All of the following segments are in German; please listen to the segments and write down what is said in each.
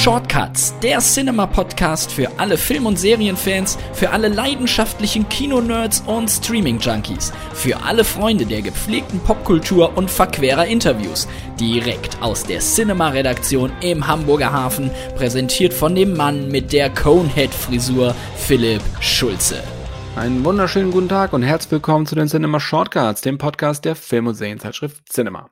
Shortcuts, der Cinema-Podcast für alle Film- und Serienfans, für alle leidenschaftlichen Kino-Nerds und Streaming-Junkies, für alle Freunde der gepflegten Popkultur und verquerer Interviews. Direkt aus der Cinema-Redaktion im Hamburger Hafen, präsentiert von dem Mann mit der Conehead-Frisur, Philipp Schulze. Einen wunderschönen guten Tag und herzlich willkommen zu den Cinema Shortcuts, dem Podcast der Film- und Serienzeitschrift Cinema.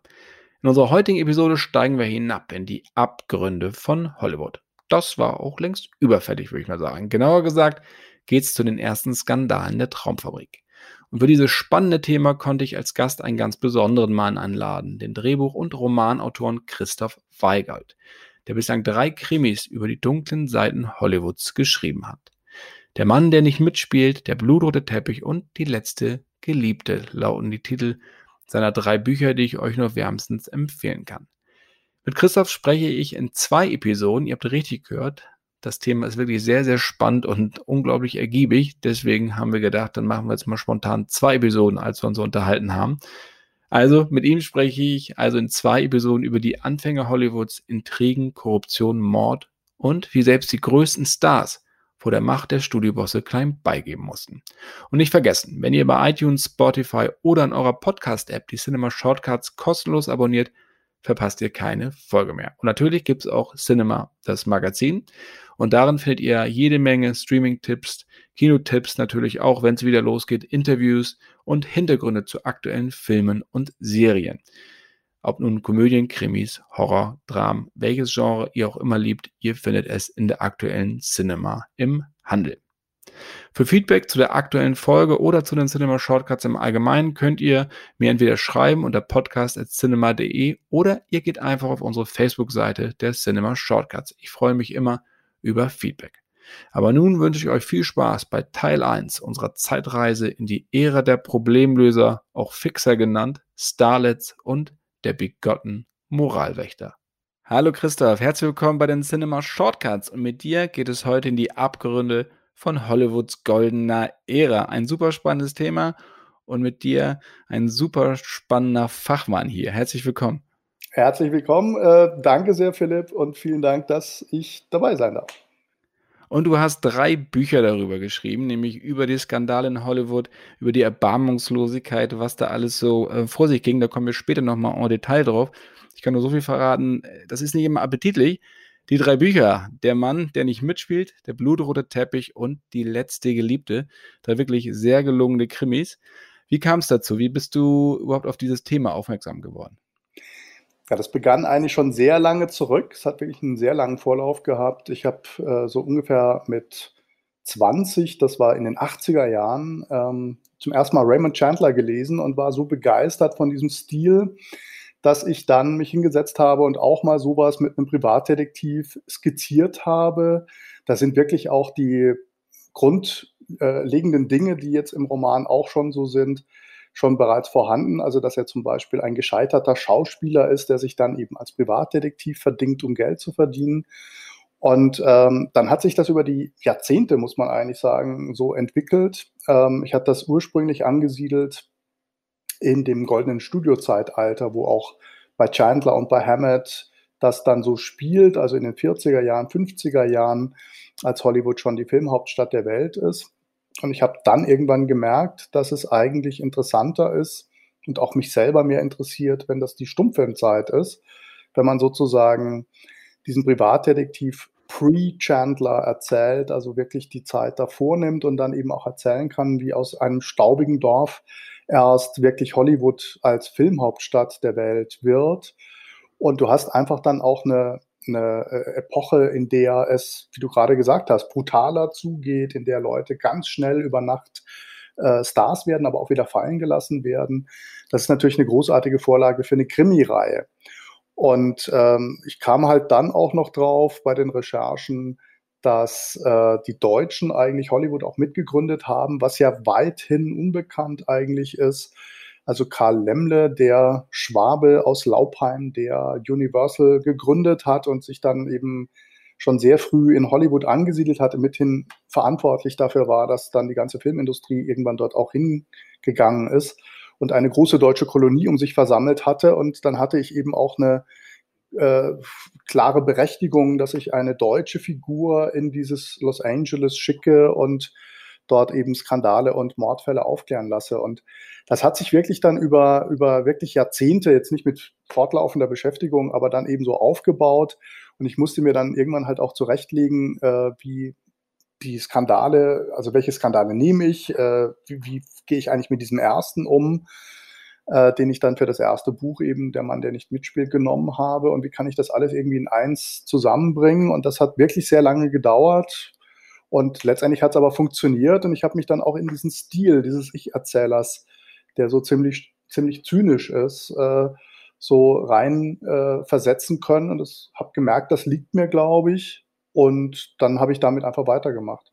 In unserer heutigen Episode steigen wir hinab in die Abgründe von Hollywood. Das war auch längst überfällig, würde ich mal sagen. Genauer gesagt geht es zu den ersten Skandalen der Traumfabrik. Und für dieses spannende Thema konnte ich als Gast einen ganz besonderen Mann anladen, den Drehbuch- und Romanautoren Christoph Weigald, der bislang drei Krimis über die dunklen Seiten Hollywoods geschrieben hat. Der Mann, der nicht mitspielt, der blutrote Teppich und die letzte Geliebte lauten die Titel seiner drei Bücher, die ich euch nur wärmstens empfehlen kann. Mit Christoph spreche ich in zwei Episoden. Ihr habt richtig gehört. Das Thema ist wirklich sehr, sehr spannend und unglaublich ergiebig. Deswegen haben wir gedacht, dann machen wir jetzt mal spontan zwei Episoden, als wir uns unterhalten haben. Also mit ihm spreche ich also in zwei Episoden über die Anfänge Hollywoods, Intrigen, Korruption, Mord und wie selbst die größten Stars vor der Macht der Studiobosse klein beigeben mussten. Und nicht vergessen, wenn ihr bei iTunes, Spotify oder in eurer Podcast-App die Cinema Shortcuts kostenlos abonniert, verpasst ihr keine Folge mehr. Und natürlich gibt es auch Cinema, das Magazin. Und darin findet ihr jede Menge Streaming-Tipps, Kinotipps natürlich auch, wenn es wieder losgeht, Interviews und Hintergründe zu aktuellen Filmen und Serien. Ob nun Komödien, Krimis, Horror, Dramen, welches Genre ihr auch immer liebt, ihr findet es in der aktuellen Cinema im Handel. Für Feedback zu der aktuellen Folge oder zu den Cinema Shortcuts im Allgemeinen könnt ihr mir entweder schreiben unter podcast.cinema.de oder ihr geht einfach auf unsere Facebook-Seite der Cinema Shortcuts. Ich freue mich immer über Feedback. Aber nun wünsche ich euch viel Spaß bei Teil 1 unserer Zeitreise in die Ära der Problemlöser, auch Fixer genannt, Starlets und der begotten Moralwächter. Hallo Christoph, herzlich willkommen bei den Cinema Shortcuts und mit dir geht es heute in die Abgründe von Hollywoods goldener Ära. Ein super spannendes Thema und mit dir ein super spannender Fachmann hier. Herzlich willkommen. Herzlich willkommen. Äh, danke sehr, Philipp, und vielen Dank, dass ich dabei sein darf. Und du hast drei Bücher darüber geschrieben, nämlich über die Skandale in Hollywood, über die Erbarmungslosigkeit, was da alles so äh, vor sich ging. Da kommen wir später nochmal en Detail drauf. Ich kann nur so viel verraten, das ist nicht immer appetitlich. Die drei Bücher, der Mann, der nicht mitspielt, der blutrote Teppich und die letzte Geliebte, da wirklich sehr gelungene Krimis. Wie kam es dazu? Wie bist du überhaupt auf dieses Thema aufmerksam geworden? Ja, das begann eigentlich schon sehr lange zurück. Es hat wirklich einen sehr langen Vorlauf gehabt. Ich habe äh, so ungefähr mit 20, das war in den 80er Jahren, ähm, zum ersten Mal Raymond Chandler gelesen und war so begeistert von diesem Stil, dass ich dann mich hingesetzt habe und auch mal sowas mit einem Privatdetektiv skizziert habe. Da sind wirklich auch die grundlegenden Dinge, die jetzt im Roman auch schon so sind, schon bereits vorhanden. Also, dass er zum Beispiel ein gescheiterter Schauspieler ist, der sich dann eben als Privatdetektiv verdingt, um Geld zu verdienen. Und ähm, dann hat sich das über die Jahrzehnte, muss man eigentlich sagen, so entwickelt. Ähm, ich hatte das ursprünglich angesiedelt in dem goldenen Studiozeitalter, wo auch bei Chandler und bei Hammett das dann so spielt, also in den 40er Jahren, 50er Jahren, als Hollywood schon die Filmhauptstadt der Welt ist. Und ich habe dann irgendwann gemerkt, dass es eigentlich interessanter ist und auch mich selber mehr interessiert, wenn das die Stummfilmzeit ist, wenn man sozusagen diesen Privatdetektiv pre-Chandler erzählt, also wirklich die Zeit davor nimmt und dann eben auch erzählen kann, wie aus einem staubigen Dorf erst wirklich Hollywood als Filmhauptstadt der Welt wird. Und du hast einfach dann auch eine eine äh, Epoche, in der es, wie du gerade gesagt hast, brutaler zugeht, in der Leute ganz schnell über Nacht äh, Stars werden, aber auch wieder fallen gelassen werden. Das ist natürlich eine großartige Vorlage für eine Krimi-Reihe. Und ähm, ich kam halt dann auch noch drauf bei den Recherchen, dass äh, die Deutschen eigentlich Hollywood auch mitgegründet haben, was ja weithin unbekannt eigentlich ist. Also Karl Lemmle, der Schwabe aus Laubheim, der Universal gegründet hat und sich dann eben schon sehr früh in Hollywood angesiedelt hatte, mithin verantwortlich dafür war, dass dann die ganze Filmindustrie irgendwann dort auch hingegangen ist und eine große deutsche Kolonie um sich versammelt hatte. Und dann hatte ich eben auch eine äh, klare Berechtigung, dass ich eine deutsche Figur in dieses Los Angeles schicke und dort eben Skandale und Mordfälle aufklären lasse. Und das hat sich wirklich dann über, über wirklich Jahrzehnte, jetzt nicht mit fortlaufender Beschäftigung, aber dann eben so aufgebaut. Und ich musste mir dann irgendwann halt auch zurechtlegen, äh, wie die Skandale, also welche Skandale nehme ich, äh, wie, wie gehe ich eigentlich mit diesem ersten um, äh, den ich dann für das erste Buch eben, der Mann, der nicht mitspielt, genommen habe und wie kann ich das alles irgendwie in eins zusammenbringen. Und das hat wirklich sehr lange gedauert. Und letztendlich hat es aber funktioniert und ich habe mich dann auch in diesen Stil dieses Ich-Erzählers, der so ziemlich, ziemlich zynisch ist, äh, so rein äh, versetzen können. Und habe gemerkt, das liegt mir, glaube ich. Und dann habe ich damit einfach weitergemacht.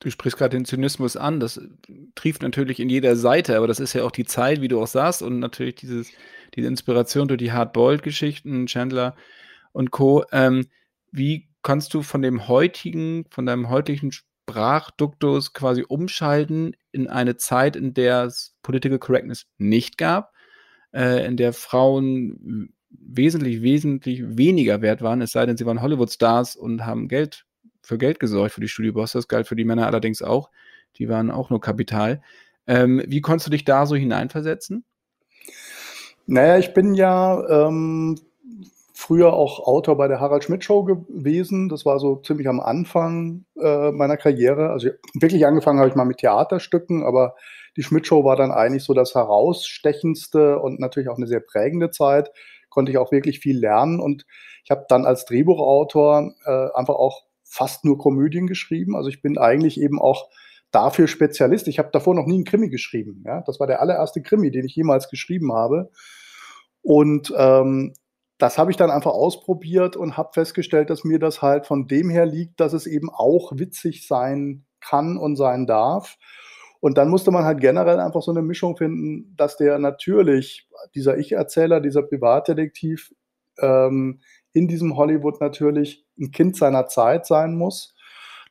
Du sprichst gerade den Zynismus an, das trieft natürlich in jeder Seite, aber das ist ja auch die Zeit, wie du auch sagst, und natürlich dieses, diese Inspiration durch die Hardboiled-Geschichten, Chandler und Co. Ähm, wie kannst du von dem heutigen, von deinem heutigen Sprachduktus quasi umschalten in eine Zeit, in der es Political Correctness nicht gab, äh, in der Frauen wesentlich, wesentlich weniger wert waren, es sei denn, sie waren Hollywood-Stars und haben Geld für Geld gesorgt für die Studiobosse. Das galt für die Männer allerdings auch. Die waren auch nur Kapital. Ähm, wie konntest du dich da so hineinversetzen? Naja, ich bin ja ähm, früher auch Autor bei der Harald Schmidt Show gewesen. Das war so ziemlich am Anfang äh, meiner Karriere. Also wirklich angefangen habe ich mal mit Theaterstücken, aber die Schmidt Show war dann eigentlich so das herausstechendste und natürlich auch eine sehr prägende Zeit. Konnte ich auch wirklich viel lernen und ich habe dann als Drehbuchautor äh, einfach auch fast nur Komödien geschrieben. Also ich bin eigentlich eben auch dafür Spezialist. Ich habe davor noch nie einen Krimi geschrieben. Ja? Das war der allererste Krimi, den ich jemals geschrieben habe. Und ähm, das habe ich dann einfach ausprobiert und habe festgestellt, dass mir das halt von dem her liegt, dass es eben auch witzig sein kann und sein darf. Und dann musste man halt generell einfach so eine Mischung finden, dass der natürlich, dieser Ich-Erzähler, dieser Privatdetektiv, ähm, in diesem Hollywood natürlich ein Kind seiner Zeit sein muss.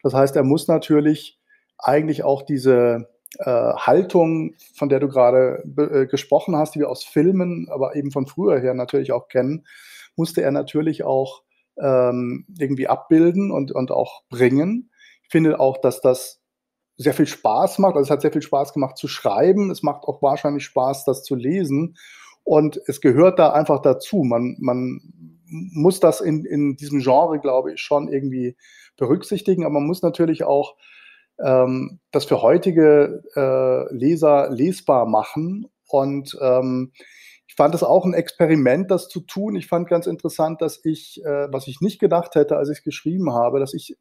Das heißt, er muss natürlich eigentlich auch diese Haltung, von der du gerade äh, gesprochen hast, die wir aus Filmen, aber eben von früher her natürlich auch kennen, musste er natürlich auch ähm, irgendwie abbilden und, und auch bringen. Ich finde auch, dass das sehr viel Spaß macht. Also es hat sehr viel Spaß gemacht zu schreiben. Es macht auch wahrscheinlich Spaß, das zu lesen. Und es gehört da einfach dazu. Man, man muss das in, in diesem Genre, glaube ich, schon irgendwie berücksichtigen. Aber man muss natürlich auch ähm, das für heutige äh, Leser lesbar machen. Und ähm, ich fand es auch ein Experiment, das zu tun. Ich fand ganz interessant, dass ich, äh, was ich nicht gedacht hätte, als ich es geschrieben habe, dass ich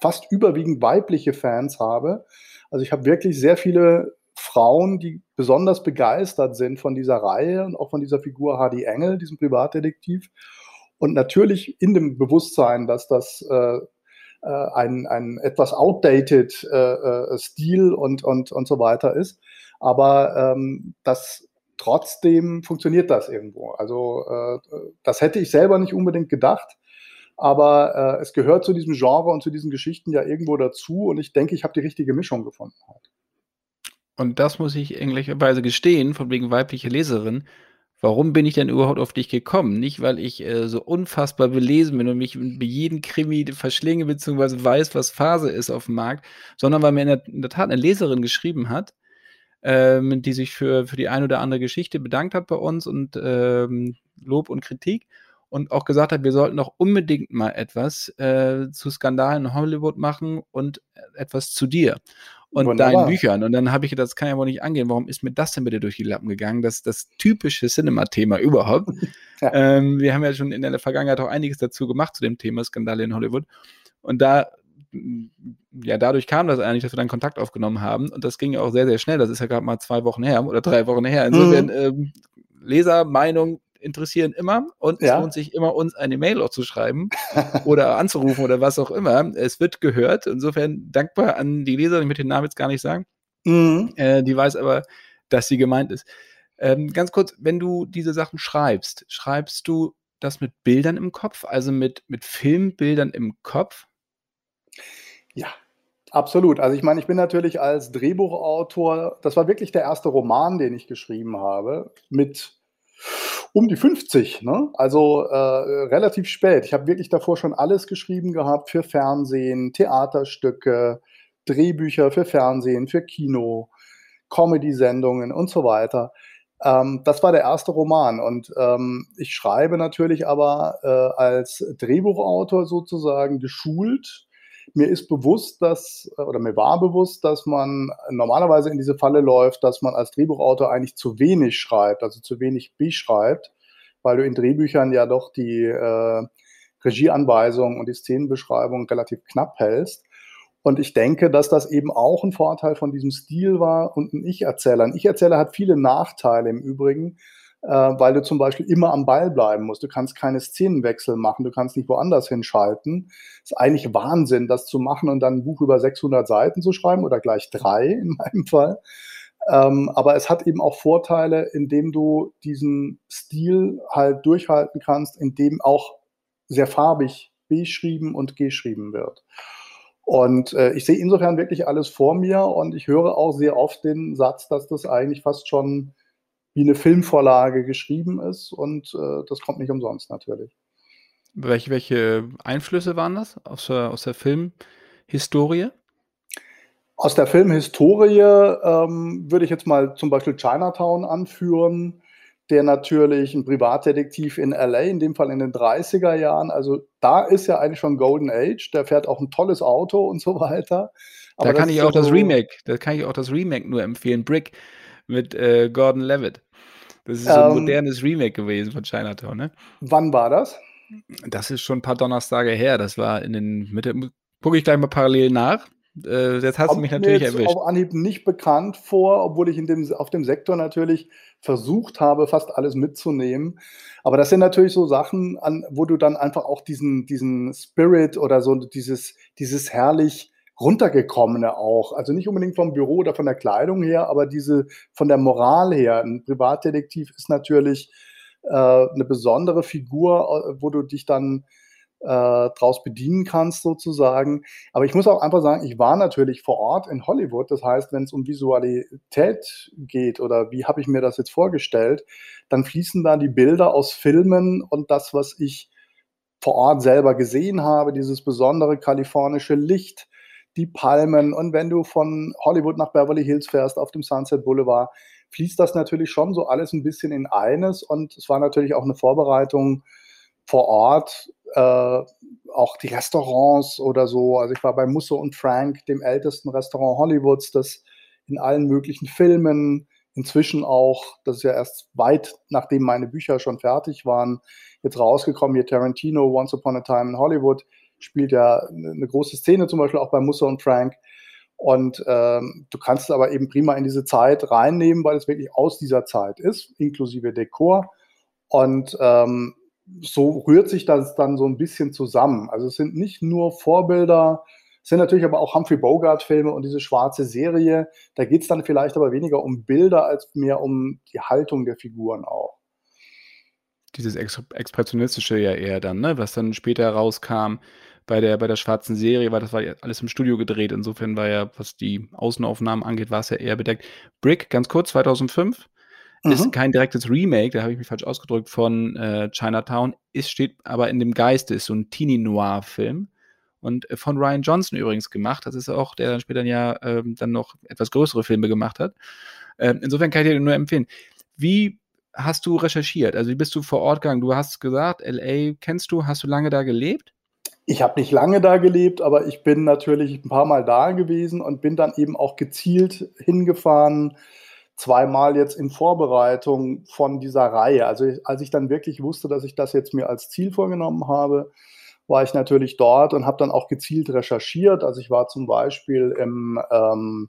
fast überwiegend weibliche Fans habe. Also ich habe wirklich sehr viele Frauen, die besonders begeistert sind von dieser Reihe und auch von dieser Figur Hardy Engel, diesem Privatdetektiv. Und natürlich in dem Bewusstsein, dass das äh, äh, ein, ein etwas outdated äh, äh, Stil und, und, und so weiter ist. Aber ähm, das trotzdem funktioniert das irgendwo. Also äh, das hätte ich selber nicht unbedingt gedacht. Aber äh, es gehört zu diesem Genre und zu diesen Geschichten ja irgendwo dazu. Und ich denke, ich habe die richtige Mischung gefunden. Und das muss ich ehrlicherweise gestehen, von wegen weibliche Leserin warum bin ich denn überhaupt auf dich gekommen? Nicht, weil ich äh, so unfassbar belesen bin und mich bei jedem Krimi verschlinge, beziehungsweise weiß, was Phase ist auf dem Markt, sondern weil mir in der, in der Tat eine Leserin geschrieben hat, ähm, die sich für, für die ein oder andere Geschichte bedankt hat bei uns und ähm, Lob und Kritik und auch gesagt hat, wir sollten doch unbedingt mal etwas äh, zu Skandalen in Hollywood machen und etwas zu dir und Wunderbar. deinen Büchern. Und dann habe ich gedacht, das kann ja wohl nicht angehen. Warum ist mir das denn bitte durch die Lappen gegangen? Das das typische Cinema-Thema überhaupt. ja. ähm, wir haben ja schon in der Vergangenheit auch einiges dazu gemacht zu dem Thema Skandale in Hollywood. Und da, ja, dadurch kam das eigentlich, dass wir dann Kontakt aufgenommen haben. Und das ging ja auch sehr, sehr schnell. Das ist ja gerade mal zwei Wochen her oder drei Wochen her. Insofern, mhm. ähm, Lesermeinung interessieren immer und ja. es lohnt sich immer, uns eine Mail auch zu schreiben oder anzurufen oder was auch immer. Es wird gehört. Insofern dankbar an die Leser, ich möchte den Namen jetzt gar nicht sagen. Mhm. Äh, die weiß aber, dass sie gemeint ist. Ähm, ganz kurz, wenn du diese Sachen schreibst, schreibst du das mit Bildern im Kopf, also mit, mit Filmbildern im Kopf? Ja, Absolut. Also ich meine, ich bin natürlich als Drehbuchautor, das war wirklich der erste Roman, den ich geschrieben habe, mit um die 50, ne? also äh, relativ spät. Ich habe wirklich davor schon alles geschrieben gehabt für Fernsehen, Theaterstücke, Drehbücher für Fernsehen, für Kino, Comedy-Sendungen und so weiter. Ähm, das war der erste Roman und ähm, ich schreibe natürlich aber äh, als Drehbuchautor sozusagen geschult. Mir ist bewusst, dass, oder mir war bewusst, dass man normalerweise in diese Falle läuft, dass man als Drehbuchautor eigentlich zu wenig schreibt, also zu wenig beschreibt, weil du in Drehbüchern ja doch die äh, Regieanweisungen und die Szenenbeschreibung relativ knapp hältst. Und ich denke, dass das eben auch ein Vorteil von diesem Stil war und ein Ich-Erzähler. Ein Ich-Erzähler hat viele Nachteile im Übrigen, äh, weil du zum Beispiel immer am Ball bleiben musst. Du kannst keine Szenenwechsel machen, du kannst nicht woanders hinschalten. Es ist eigentlich Wahnsinn, das zu machen und dann ein Buch über 600 Seiten zu schreiben oder gleich drei in meinem Fall. Ähm, aber es hat eben auch Vorteile, indem du diesen Stil halt durchhalten kannst, indem auch sehr farbig beschrieben und geschrieben wird. Und äh, ich sehe insofern wirklich alles vor mir und ich höre auch sehr oft den Satz, dass das eigentlich fast schon wie eine Filmvorlage geschrieben ist und äh, das kommt nicht umsonst natürlich. Welche, welche Einflüsse waren das aus der, aus der Filmhistorie? Aus der Filmhistorie ähm, würde ich jetzt mal zum Beispiel Chinatown anführen der natürlich ein Privatdetektiv in LA, in dem Fall in den 30er Jahren. Also da ist ja eigentlich schon Golden Age. Der fährt auch ein tolles Auto und so weiter. Aber da kann ich auch so das Remake, da kann ich auch das Remake nur empfehlen. Brick mit äh, Gordon Levitt. Das ist so ein ähm, modernes Remake gewesen von Chinatown, ne? Wann war das? Das ist schon ein paar Donnerstage her. Das war in den Mitte. Gucke ich gleich mal parallel nach. Äh, jetzt hast du mich natürlich mir jetzt erwischt. auf Anhieb nicht bekannt vor, obwohl ich in dem, auf dem Sektor natürlich versucht habe, fast alles mitzunehmen. Aber das sind natürlich so Sachen, an, wo du dann einfach auch diesen, diesen Spirit oder so dieses, dieses herrlich runtergekommene auch. Also nicht unbedingt vom Büro oder von der Kleidung her, aber diese von der Moral her. Ein Privatdetektiv ist natürlich äh, eine besondere Figur, äh, wo du dich dann äh, draus bedienen kannst sozusagen. Aber ich muss auch einfach sagen, ich war natürlich vor Ort in Hollywood. Das heißt, wenn es um Visualität geht oder wie habe ich mir das jetzt vorgestellt, dann fließen da die Bilder aus Filmen und das, was ich vor Ort selber gesehen habe, dieses besondere kalifornische Licht, die Palmen. Und wenn du von Hollywood nach Beverly Hills fährst auf dem Sunset Boulevard, fließt das natürlich schon so alles ein bisschen in eines. Und es war natürlich auch eine Vorbereitung vor Ort, äh, auch die Restaurants oder so. Also ich war bei Musso und Frank, dem ältesten Restaurant Hollywoods, das in allen möglichen Filmen, inzwischen auch, das ist ja erst weit nachdem meine Bücher schon fertig waren, jetzt rausgekommen, hier Tarantino, Once Upon a Time in Hollywood, spielt ja eine große Szene, zum Beispiel auch bei Musso und Frank. Und ähm, du kannst es aber eben prima in diese Zeit reinnehmen, weil es wirklich aus dieser Zeit ist, inklusive Dekor. Und ähm, so rührt sich das dann so ein bisschen zusammen. Also es sind nicht nur Vorbilder, es sind natürlich aber auch Humphrey Bogart-Filme und diese schwarze Serie. Da geht es dann vielleicht aber weniger um Bilder als mehr um die Haltung der Figuren auch. Dieses Ex Expressionistische ja eher dann, ne? was dann später rauskam bei der, bei der schwarzen Serie, weil das war ja alles im Studio gedreht. Insofern war ja, was die Außenaufnahmen angeht, war es ja eher bedeckt. Brick, ganz kurz, 2005 Mhm. Ist kein direktes Remake, da habe ich mich falsch ausgedrückt, von äh, Chinatown. Ist, steht aber in dem Geiste, ist so ein Teenie-Noir-Film. Und äh, von Ryan Johnson übrigens gemacht. Das ist auch, der dann später ja ähm, dann noch etwas größere Filme gemacht hat. Ähm, insofern kann ich dir nur empfehlen. Wie hast du recherchiert? Also wie bist du vor Ort gegangen? Du hast gesagt, LA kennst du, hast du lange da gelebt? Ich habe nicht lange da gelebt, aber ich bin natürlich ein paar Mal da gewesen und bin dann eben auch gezielt hingefahren, zweimal jetzt in Vorbereitung von dieser Reihe. Also als ich dann wirklich wusste, dass ich das jetzt mir als Ziel vorgenommen habe, war ich natürlich dort und habe dann auch gezielt recherchiert. Also ich war zum Beispiel im ähm,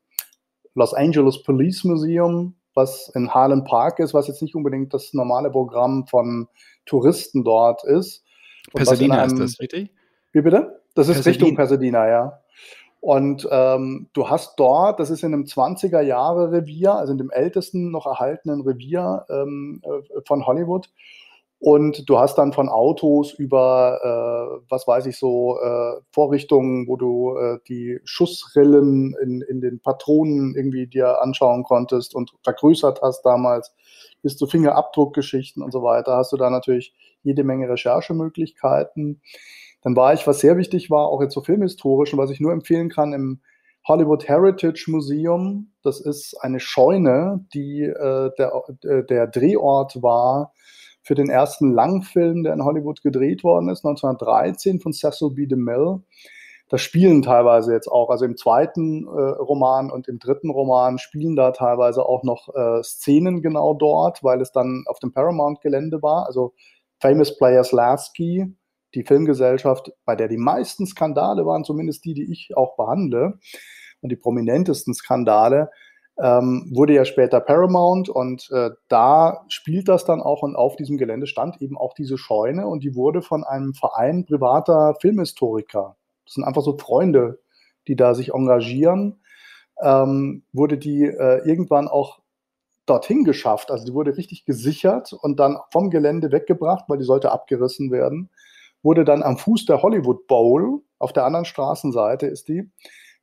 Los Angeles Police Museum, was in Harlem Park ist, was jetzt nicht unbedingt das normale Programm von Touristen dort ist. Pasadena einem, ist das, richtig? Wie bitte? Das ist Pasadena. Richtung Pasadena, ja. Und ähm, du hast dort, das ist in einem 20er Jahre Revier, also in dem ältesten noch erhaltenen Revier ähm, äh, von Hollywood. Und du hast dann von Autos über, äh, was weiß ich so, äh, Vorrichtungen, wo du äh, die Schussrillen in, in den Patronen irgendwie dir anschauen konntest und vergrößert hast damals, bis zu Fingerabdruckgeschichten und so weiter, hast du da natürlich jede Menge Recherchemöglichkeiten. Dann war ich, was sehr wichtig war, auch jetzt so filmhistorisch und was ich nur empfehlen kann, im Hollywood Heritage Museum. Das ist eine Scheune, die äh, der, äh, der Drehort war für den ersten Langfilm, der in Hollywood gedreht worden ist, 1913 von Cecil B. DeMille. Das spielen teilweise jetzt auch, also im zweiten äh, Roman und im dritten Roman spielen da teilweise auch noch äh, Szenen genau dort, weil es dann auf dem Paramount-Gelände war. Also Famous Players Lasky, die Filmgesellschaft, bei der die meisten Skandale waren, zumindest die, die ich auch behandle, und die prominentesten Skandale, ähm, wurde ja später Paramount und äh, da spielt das dann auch und auf diesem Gelände stand eben auch diese Scheune und die wurde von einem Verein privater Filmhistoriker, das sind einfach so Freunde, die da sich engagieren, ähm, wurde die äh, irgendwann auch dorthin geschafft. Also die wurde richtig gesichert und dann vom Gelände weggebracht, weil die sollte abgerissen werden. Wurde dann am Fuß der Hollywood Bowl, auf der anderen Straßenseite ist die,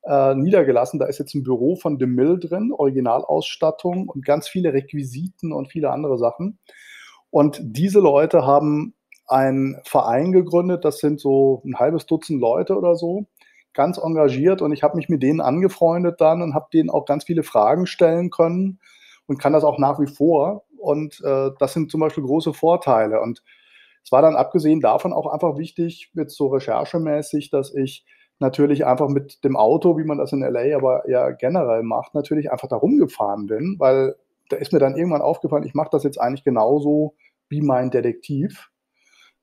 äh, niedergelassen. Da ist jetzt ein Büro von DeMille drin, Originalausstattung und ganz viele Requisiten und viele andere Sachen. Und diese Leute haben einen Verein gegründet, das sind so ein halbes Dutzend Leute oder so, ganz engagiert und ich habe mich mit denen angefreundet dann und habe denen auch ganz viele Fragen stellen können und kann das auch nach wie vor. Und äh, das sind zum Beispiel große Vorteile. Und es war dann abgesehen davon auch einfach wichtig, jetzt so recherchemäßig, dass ich natürlich einfach mit dem Auto, wie man das in LA aber ja generell macht, natürlich einfach da rumgefahren bin, weil da ist mir dann irgendwann aufgefallen, ich mache das jetzt eigentlich genauso wie mein Detektiv.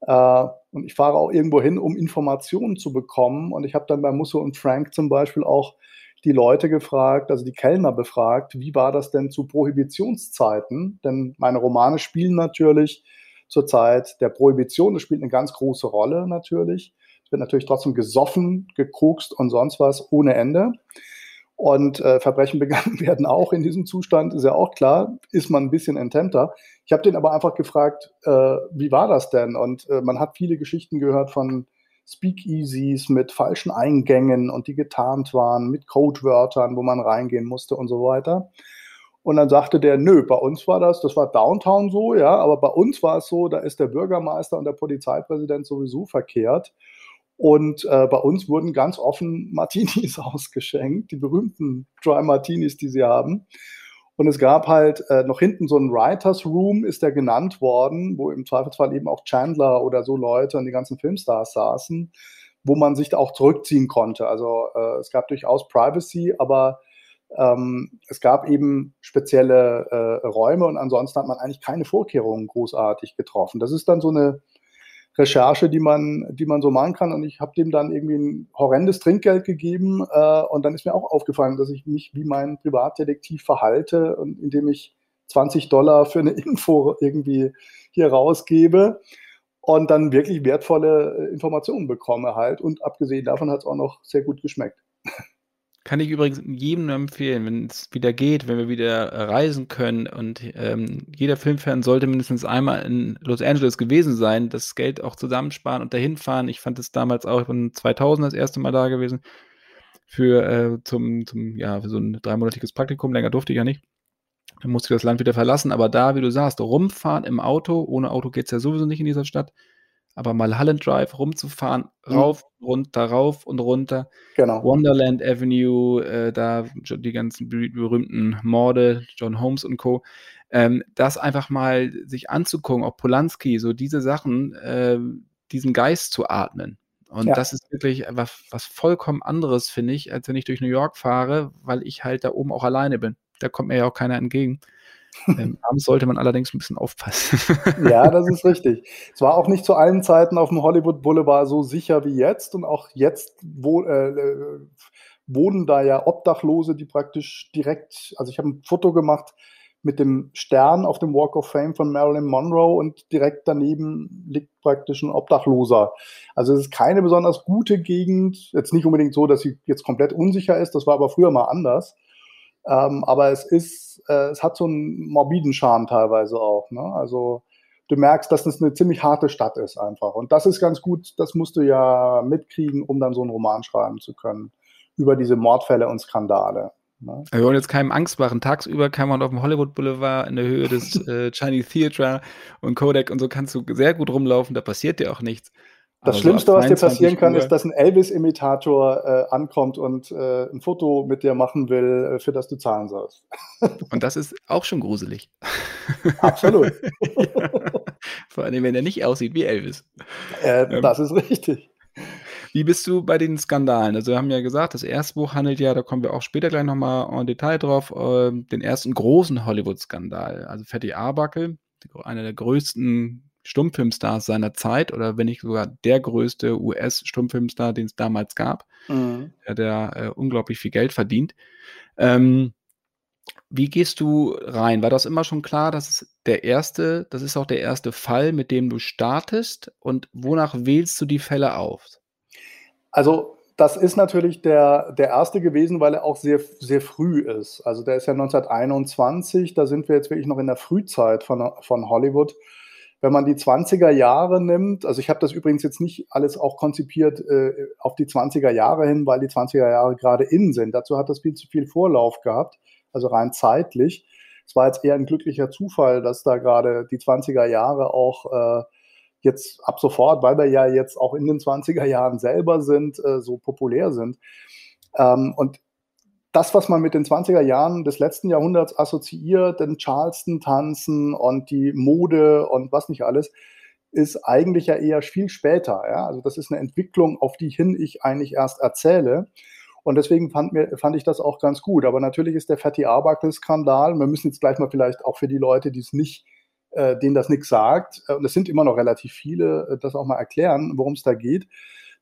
Äh, und ich fahre auch irgendwo hin, um Informationen zu bekommen. Und ich habe dann bei Musso und Frank zum Beispiel auch die Leute gefragt, also die Kellner befragt, wie war das denn zu Prohibitionszeiten? Denn meine Romane spielen natürlich zur Zeit der Prohibition, das spielt eine ganz große Rolle natürlich wird natürlich trotzdem gesoffen, gekokst und sonst was ohne Ende. Und äh, Verbrechen begangen werden auch in diesem Zustand, ist ja auch klar, ist man ein bisschen ententer. Ich habe den aber einfach gefragt, äh, wie war das denn? Und äh, man hat viele Geschichten gehört von Speakeasies mit falschen Eingängen und die getarnt waren, mit Codewörtern, wo man reingehen musste und so weiter. Und dann sagte der, nö, bei uns war das, das war Downtown so, ja, aber bei uns war es so, da ist der Bürgermeister und der Polizeipräsident sowieso verkehrt. Und äh, bei uns wurden ganz offen Martinis ausgeschenkt, die berühmten Dry Martinis, die sie haben. Und es gab halt äh, noch hinten so ein Writers Room, ist der genannt worden, wo im Zweifelsfall eben auch Chandler oder so Leute und die ganzen Filmstars saßen, wo man sich da auch zurückziehen konnte. Also äh, es gab durchaus Privacy, aber ähm, es gab eben spezielle äh, Räume und ansonsten hat man eigentlich keine Vorkehrungen großartig getroffen. Das ist dann so eine Recherche, die man, die man so machen kann. Und ich habe dem dann irgendwie ein horrendes Trinkgeld gegeben. Äh, und dann ist mir auch aufgefallen, dass ich mich wie mein Privatdetektiv verhalte, und indem ich 20 Dollar für eine Info irgendwie hier rausgebe und dann wirklich wertvolle äh, Informationen bekomme halt. Und abgesehen davon hat es auch noch sehr gut geschmeckt. Kann ich übrigens jedem nur empfehlen, wenn es wieder geht, wenn wir wieder reisen können und ähm, jeder Filmfan sollte mindestens einmal in Los Angeles gewesen sein, das Geld auch zusammensparen und dahin fahren. Ich fand es damals auch, ich bin 2000 das erste Mal da gewesen, für, äh, zum, zum, ja, für so ein dreimonatiges Praktikum, länger durfte ich ja nicht. Dann musste ich das Land wieder verlassen, aber da, wie du sagst, rumfahren im Auto, ohne Auto geht es ja sowieso nicht in dieser Stadt, aber mal Holland Drive rumzufahren, mhm. rauf, runter, rauf und runter. Genau. Wonderland Avenue, äh, da die ganzen berühmten Morde, John Holmes und Co. Ähm, das einfach mal sich anzugucken, auch Polanski, so diese Sachen, äh, diesen Geist zu atmen. Und ja. das ist wirklich was, was vollkommen anderes, finde ich, als wenn ich durch New York fahre, weil ich halt da oben auch alleine bin. Da kommt mir ja auch keiner entgegen. Ähm, abends sollte man allerdings ein bisschen aufpassen. ja, das ist richtig. Es war auch nicht zu allen Zeiten auf dem Hollywood Boulevard so sicher wie jetzt. Und auch jetzt wo, äh, äh, wohnen da ja Obdachlose, die praktisch direkt, also ich habe ein Foto gemacht mit dem Stern auf dem Walk of Fame von Marilyn Monroe und direkt daneben liegt praktisch ein Obdachloser. Also es ist keine besonders gute Gegend. Jetzt nicht unbedingt so, dass sie jetzt komplett unsicher ist. Das war aber früher mal anders. Ähm, aber es ist, äh, es hat so einen morbiden Charme teilweise auch. Ne? Also du merkst, dass es eine ziemlich harte Stadt ist einfach. Und das ist ganz gut, das musst du ja mitkriegen, um dann so einen Roman schreiben zu können über diese Mordfälle und Skandale. Ne? Wir wollen jetzt keinem Angst machen. Tagsüber kann man auf dem Hollywood Boulevard in der Höhe des äh, Chinese Theatre und Kodak und so kannst du sehr gut rumlaufen, da passiert dir auch nichts. Das Aber Schlimmste, was dir passieren kann, ist, dass ein Elvis-Imitator äh, ankommt und äh, ein Foto mit dir machen will, äh, für das du zahlen sollst. und das ist auch schon gruselig. Absolut. ja. Vor allem, wenn er nicht aussieht wie Elvis. Äh, ähm. Das ist richtig. Wie bist du bei den Skandalen? Also wir haben ja gesagt, das erste Buch handelt ja, da kommen wir auch später gleich nochmal en Detail drauf, äh, den ersten großen Hollywood-Skandal. Also Fatty Arbuckle, einer der größten Stummfilmstars seiner Zeit oder wenn nicht sogar der größte US-Stummfilmstar, den es damals gab, mhm. der, der äh, unglaublich viel Geld verdient. Ähm, wie gehst du rein? War das immer schon klar, dass es der erste, das ist auch der erste Fall, mit dem du startest? Und wonach wählst du die Fälle auf? Also, das ist natürlich der, der erste gewesen, weil er auch sehr, sehr früh ist. Also, der ist ja 1921, da sind wir jetzt wirklich noch in der Frühzeit von, von Hollywood. Wenn man die 20er Jahre nimmt, also ich habe das übrigens jetzt nicht alles auch konzipiert äh, auf die 20er Jahre hin, weil die 20er Jahre gerade innen sind. Dazu hat das viel zu viel Vorlauf gehabt also rein zeitlich. Es war jetzt eher ein glücklicher Zufall, dass da gerade die 20er Jahre auch äh, jetzt ab sofort, weil wir ja jetzt auch in den 20er Jahren selber sind, äh, so populär sind. Ähm, und das, was man mit den 20er Jahren des letzten Jahrhunderts assoziiert, den Charleston-Tanzen und die Mode und was nicht alles, ist eigentlich ja eher viel später. Ja? Also das ist eine Entwicklung, auf die hin ich eigentlich erst erzähle. Und deswegen fand, mir, fand ich das auch ganz gut. Aber natürlich ist der Fatty Arbuckle-Skandal, wir müssen jetzt gleich mal vielleicht auch für die Leute, die es nicht, äh, denen das nichts sagt, äh, und es sind immer noch relativ viele, äh, das auch mal erklären, worum es da geht.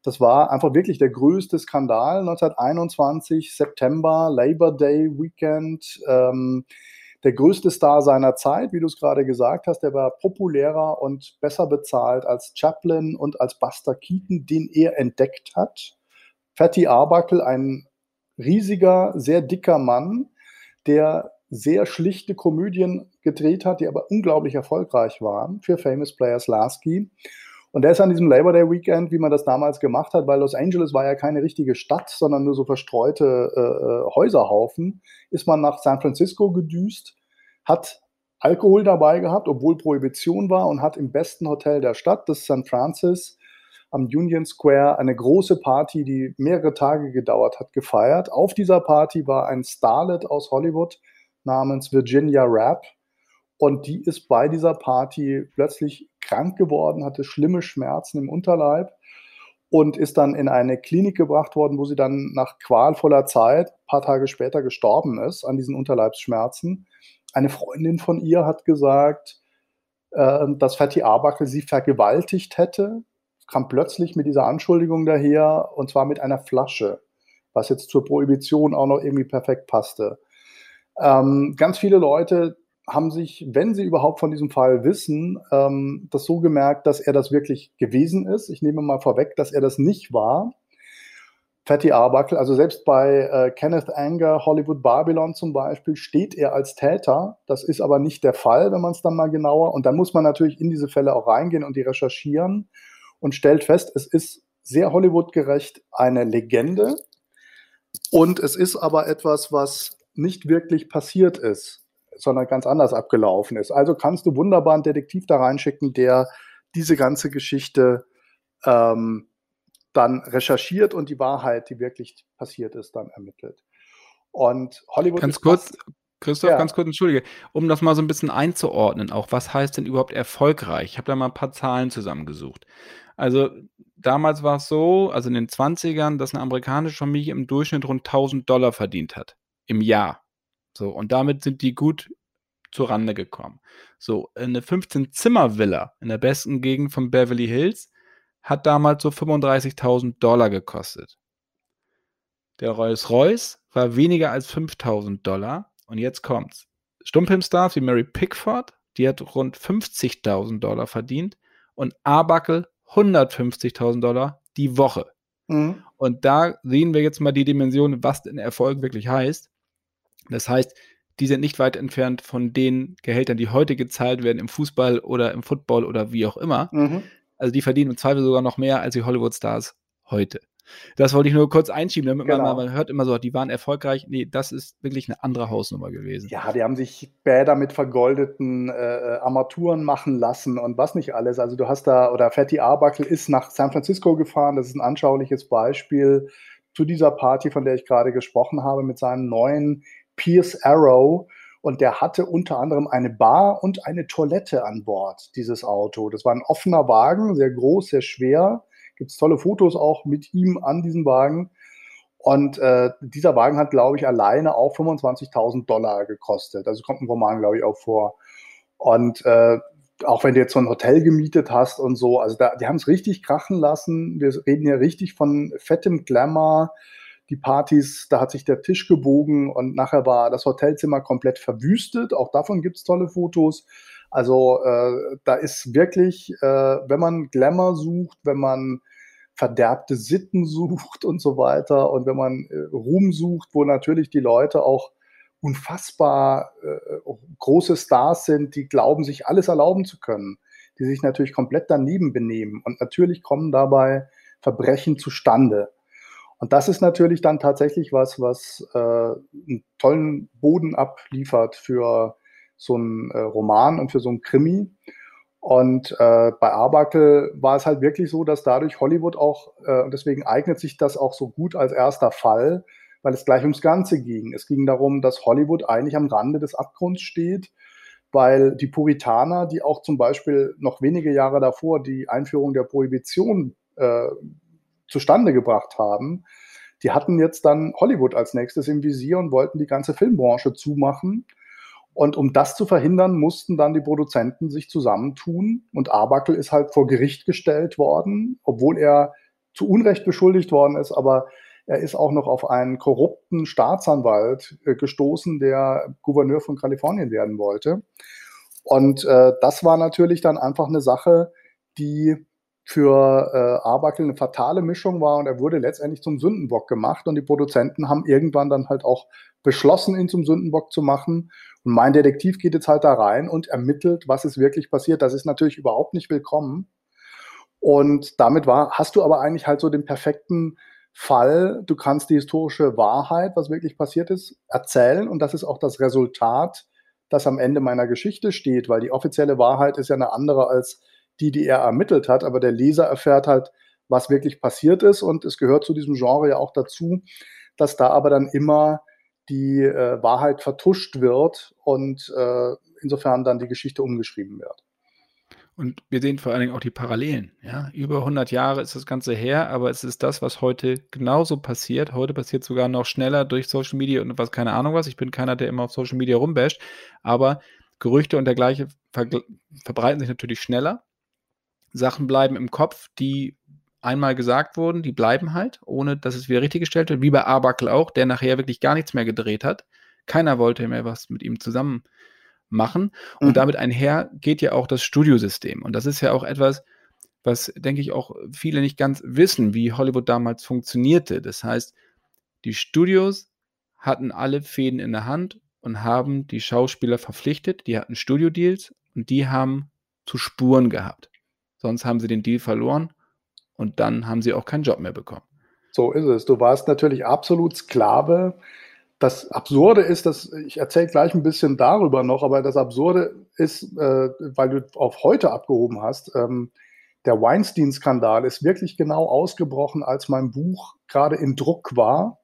Das war einfach wirklich der größte Skandal 1921, September, Labor Day Weekend. Ähm, der größte Star seiner Zeit, wie du es gerade gesagt hast, der war populärer und besser bezahlt als Chaplin und als Buster Keaton, den er entdeckt hat. Fatty Arbuckle, ein riesiger, sehr dicker Mann, der sehr schlichte Komödien gedreht hat, die aber unglaublich erfolgreich waren für Famous Players Lasky. Und der ist an diesem Labor Day Weekend, wie man das damals gemacht hat, weil Los Angeles war ja keine richtige Stadt, sondern nur so verstreute äh, äh Häuserhaufen, ist man nach San Francisco gedüst, hat Alkohol dabei gehabt, obwohl Prohibition war und hat im besten Hotel der Stadt, das San Francis, am Union Square eine große Party, die mehrere Tage gedauert hat, gefeiert. Auf dieser Party war ein Starlet aus Hollywood namens Virginia Rapp. Und die ist bei dieser Party plötzlich krank geworden, hatte schlimme Schmerzen im Unterleib und ist dann in eine Klinik gebracht worden, wo sie dann nach qualvoller Zeit, ein paar Tage später, gestorben ist an diesen Unterleibsschmerzen. Eine Freundin von ihr hat gesagt, äh, dass Fatty Arbuckle sie vergewaltigt hätte kam plötzlich mit dieser Anschuldigung daher und zwar mit einer Flasche, was jetzt zur Prohibition auch noch irgendwie perfekt passte. Ähm, ganz viele Leute haben sich, wenn sie überhaupt von diesem Fall wissen, ähm, das so gemerkt, dass er das wirklich gewesen ist. Ich nehme mal vorweg, dass er das nicht war. Fatty Arbuckle, also selbst bei äh, Kenneth Anger, Hollywood Babylon zum Beispiel, steht er als Täter. Das ist aber nicht der Fall, wenn man es dann mal genauer. Und dann muss man natürlich in diese Fälle auch reingehen und die recherchieren und stellt fest, es ist sehr Hollywood-gerecht eine Legende und es ist aber etwas, was nicht wirklich passiert ist, sondern ganz anders abgelaufen ist. Also kannst du wunderbar einen Detektiv da reinschicken, der diese ganze Geschichte ähm, dann recherchiert und die Wahrheit, die wirklich passiert ist, dann ermittelt. Und Hollywood. Ganz kurz, Christoph, ja. ganz kurz, entschuldige, um das mal so ein bisschen einzuordnen, auch was heißt denn überhaupt erfolgreich? Ich habe da mal ein paar Zahlen zusammengesucht. Also damals war es so, also in den 20ern, dass eine amerikanische Familie im Durchschnitt rund 1000 Dollar verdient hat im Jahr. So, und damit sind die gut zur Rande gekommen. So, eine 15-Zimmer-Villa in der besten Gegend von Beverly Hills hat damals so 35.000 Dollar gekostet. Der Rolls-Royce war weniger als 5.000 Dollar. Und jetzt kommt's. Stummfilmstars wie Mary Pickford, die hat rund 50.000 Dollar verdient. Und Arbuckle 150.000 Dollar die Woche. Mhm. Und da sehen wir jetzt mal die Dimension, was denn Erfolg wirklich heißt. Das heißt, die sind nicht weit entfernt von den Gehältern, die heute gezahlt werden im Fußball oder im Football oder wie auch immer. Mhm. Also die verdienen im Zweifel sogar noch mehr als die Hollywood-Stars heute. Das wollte ich nur kurz einschieben, damit genau. man, man hört immer so, die waren erfolgreich. Nee, das ist wirklich eine andere Hausnummer gewesen. Ja, die haben sich Bäder mit vergoldeten äh, Armaturen machen lassen und was nicht alles. Also du hast da, oder Fatty Arbuckle ist nach San Francisco gefahren. Das ist ein anschauliches Beispiel zu dieser Party, von der ich gerade gesprochen habe, mit seinem neuen Pierce Arrow. Und der hatte unter anderem eine Bar und eine Toilette an Bord, dieses Auto. Das war ein offener Wagen, sehr groß, sehr schwer Gibt es tolle Fotos auch mit ihm an diesem Wagen. Und äh, dieser Wagen hat, glaube ich, alleine auch 25.000 Dollar gekostet. Also kommt ein Roman, glaube ich, auch vor. Und äh, auch wenn du jetzt so ein Hotel gemietet hast und so, also da, die haben es richtig krachen lassen. Wir reden hier richtig von fettem Glamour. Die Partys, da hat sich der Tisch gebogen und nachher war das Hotelzimmer komplett verwüstet. Auch davon gibt es tolle Fotos. Also äh, da ist wirklich, äh, wenn man Glamour sucht, wenn man verderbte Sitten sucht und so weiter und wenn man äh, Ruhm sucht, wo natürlich die Leute auch unfassbar äh, große Stars sind, die glauben, sich alles erlauben zu können, die sich natürlich komplett daneben benehmen und natürlich kommen dabei Verbrechen zustande. Und das ist natürlich dann tatsächlich was, was äh, einen tollen Boden abliefert für so einen äh, Roman und für so einen Krimi. Und äh, bei Arbuckle war es halt wirklich so, dass dadurch Hollywood auch, äh, deswegen eignet sich das auch so gut als erster Fall, weil es gleich ums Ganze ging. Es ging darum, dass Hollywood eigentlich am Rande des Abgrunds steht, weil die Puritaner, die auch zum Beispiel noch wenige Jahre davor die Einführung der Prohibition äh, zustande gebracht haben, die hatten jetzt dann Hollywood als nächstes im Visier und wollten die ganze Filmbranche zumachen und um das zu verhindern, mussten dann die Produzenten sich zusammentun. Und Arbuckle ist halt vor Gericht gestellt worden, obwohl er zu Unrecht beschuldigt worden ist, aber er ist auch noch auf einen korrupten Staatsanwalt äh, gestoßen, der Gouverneur von Kalifornien werden wollte. Und äh, das war natürlich dann einfach eine Sache, die für äh, Arbuckle eine fatale Mischung war und er wurde letztendlich zum Sündenbock gemacht und die Produzenten haben irgendwann dann halt auch beschlossen, ihn zum Sündenbock zu machen und mein Detektiv geht jetzt halt da rein und ermittelt, was ist wirklich passiert. Das ist natürlich überhaupt nicht willkommen. Und damit war, hast du aber eigentlich halt so den perfekten Fall. Du kannst die historische Wahrheit, was wirklich passiert ist, erzählen. Und das ist auch das Resultat, das am Ende meiner Geschichte steht, weil die offizielle Wahrheit ist ja eine andere als die, die er ermittelt hat. Aber der Leser erfährt halt, was wirklich passiert ist. Und es gehört zu diesem Genre ja auch dazu, dass da aber dann immer die äh, Wahrheit vertuscht wird und äh, insofern dann die Geschichte umgeschrieben wird. Und wir sehen vor allen Dingen auch die Parallelen. Ja? Über 100 Jahre ist das Ganze her, aber es ist das, was heute genauso passiert. Heute passiert sogar noch schneller durch Social Media und was, keine Ahnung was. Ich bin keiner, der immer auf Social Media rumbasht, aber Gerüchte und dergleichen ver verbreiten sich natürlich schneller. Sachen bleiben im Kopf, die einmal gesagt wurden, die bleiben halt, ohne dass es wieder richtig gestellt wird, wie bei Arbuckle auch, der nachher wirklich gar nichts mehr gedreht hat. Keiner wollte mehr was mit ihm zusammen machen. Und mhm. damit einher geht ja auch das Studiosystem. Und das ist ja auch etwas, was, denke ich, auch viele nicht ganz wissen, wie Hollywood damals funktionierte. Das heißt, die Studios hatten alle Fäden in der Hand und haben die Schauspieler verpflichtet. Die hatten Studiodeals und die haben zu Spuren gehabt. Sonst haben sie den Deal verloren und dann haben sie auch keinen Job mehr bekommen. So ist es. Du warst natürlich absolut Sklave. Das Absurde ist, dass ich erzähle gleich ein bisschen darüber noch, aber das Absurde ist, äh, weil du auf heute abgehoben hast, ähm, der Weinstein-Skandal ist wirklich genau ausgebrochen, als mein Buch gerade in Druck war.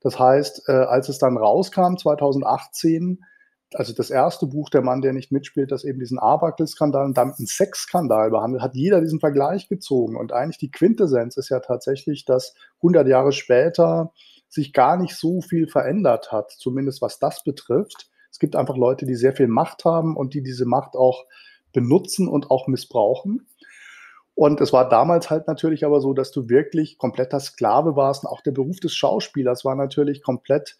Das heißt, äh, als es dann rauskam, 2018, also das erste Buch, Der Mann, der nicht mitspielt, das eben diesen Arbuckle-Skandal und damit einen Sexskandal behandelt, hat jeder diesen Vergleich gezogen. Und eigentlich die Quintessenz ist ja tatsächlich, dass 100 Jahre später sich gar nicht so viel verändert hat, zumindest was das betrifft. Es gibt einfach Leute, die sehr viel Macht haben und die diese Macht auch benutzen und auch missbrauchen. Und es war damals halt natürlich aber so, dass du wirklich kompletter Sklave warst. Und auch der Beruf des Schauspielers war natürlich komplett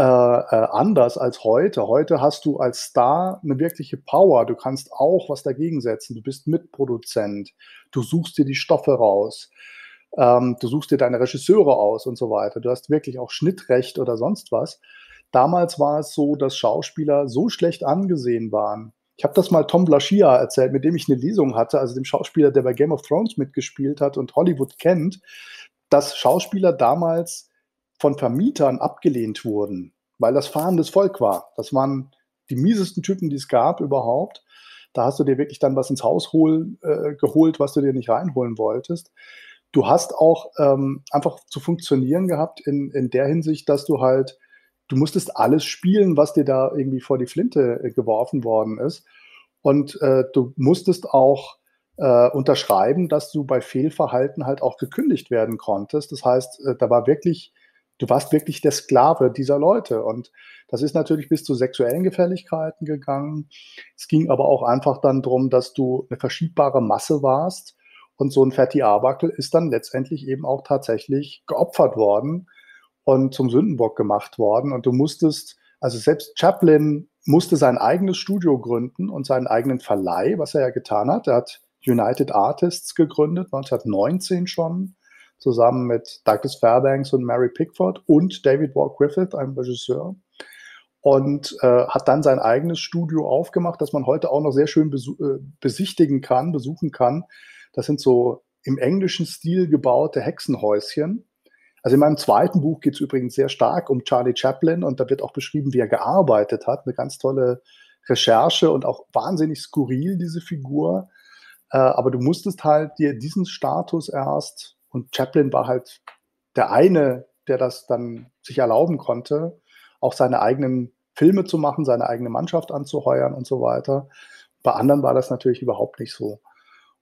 äh, äh, anders als heute. Heute hast du als Star eine wirkliche Power. Du kannst auch was dagegen setzen. Du bist Mitproduzent. Du suchst dir die Stoffe raus. Ähm, du suchst dir deine Regisseure aus und so weiter. Du hast wirklich auch Schnittrecht oder sonst was. Damals war es so, dass Schauspieler so schlecht angesehen waren. Ich habe das mal Tom Blaschia erzählt, mit dem ich eine Lesung hatte, also dem Schauspieler, der bei Game of Thrones mitgespielt hat und Hollywood kennt dass Schauspieler damals von Vermietern abgelehnt wurden, weil das fahrendes Volk war. Das waren die miesesten Typen, die es gab überhaupt. Da hast du dir wirklich dann was ins Haus hol, äh, geholt, was du dir nicht reinholen wolltest. Du hast auch ähm, einfach zu funktionieren gehabt in, in der Hinsicht, dass du halt, du musstest alles spielen, was dir da irgendwie vor die Flinte äh, geworfen worden ist. Und äh, du musstest auch äh, unterschreiben, dass du bei Fehlverhalten halt auch gekündigt werden konntest. Das heißt, äh, da war wirklich, du warst wirklich der Sklave dieser Leute. Und das ist natürlich bis zu sexuellen Gefälligkeiten gegangen. Es ging aber auch einfach dann darum, dass du eine verschiebbare Masse warst. Und so ein Fatty Arbuckle ist dann letztendlich eben auch tatsächlich geopfert worden und zum Sündenbock gemacht worden. Und du musstest, also selbst Chaplin musste sein eigenes Studio gründen und seinen eigenen Verleih, was er ja getan hat. Er hat United Artists gegründet, 1919 schon, zusammen mit Douglas Fairbanks und Mary Pickford und David Ward Griffith, einem Regisseur. Und äh, hat dann sein eigenes Studio aufgemacht, das man heute auch noch sehr schön äh, besichtigen kann, besuchen kann. Das sind so im englischen Stil gebaute Hexenhäuschen. Also in meinem zweiten Buch geht es übrigens sehr stark um Charlie Chaplin und da wird auch beschrieben, wie er gearbeitet hat. Eine ganz tolle Recherche und auch wahnsinnig skurril, diese Figur. Äh, aber du musstest halt dir diesen Status erst, und Chaplin war halt der eine, der das dann sich erlauben konnte, auch seine eigenen Filme zu machen, seine eigene Mannschaft anzuheuern und so weiter. Bei anderen war das natürlich überhaupt nicht so.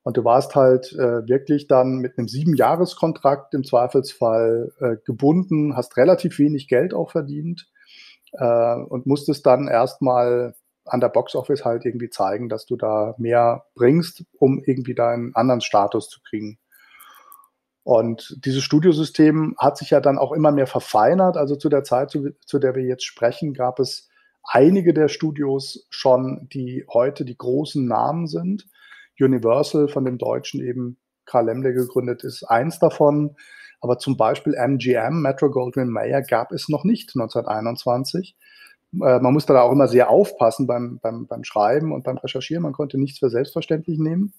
Und du warst halt äh, wirklich dann mit einem Siebenjahreskontrakt im Zweifelsfall äh, gebunden, hast relativ wenig Geld auch verdient äh, und musstest dann erstmal an der Boxoffice halt irgendwie zeigen, dass du da mehr bringst, um irgendwie deinen anderen Status zu kriegen. Und dieses Studiosystem hat sich ja dann auch immer mehr verfeinert. Also zu der Zeit, zu, zu, der wir jetzt sprechen, gab es einige der Studios schon, die heute die großen Namen sind. Universal von dem Deutschen eben Karl Lemle gegründet ist eins davon. Aber zum Beispiel MGM, Metro Goldwyn Mayer, gab es noch nicht 1921. Äh, man musste da auch immer sehr aufpassen beim, beim, beim Schreiben und beim Recherchieren. Man konnte nichts für selbstverständlich nehmen.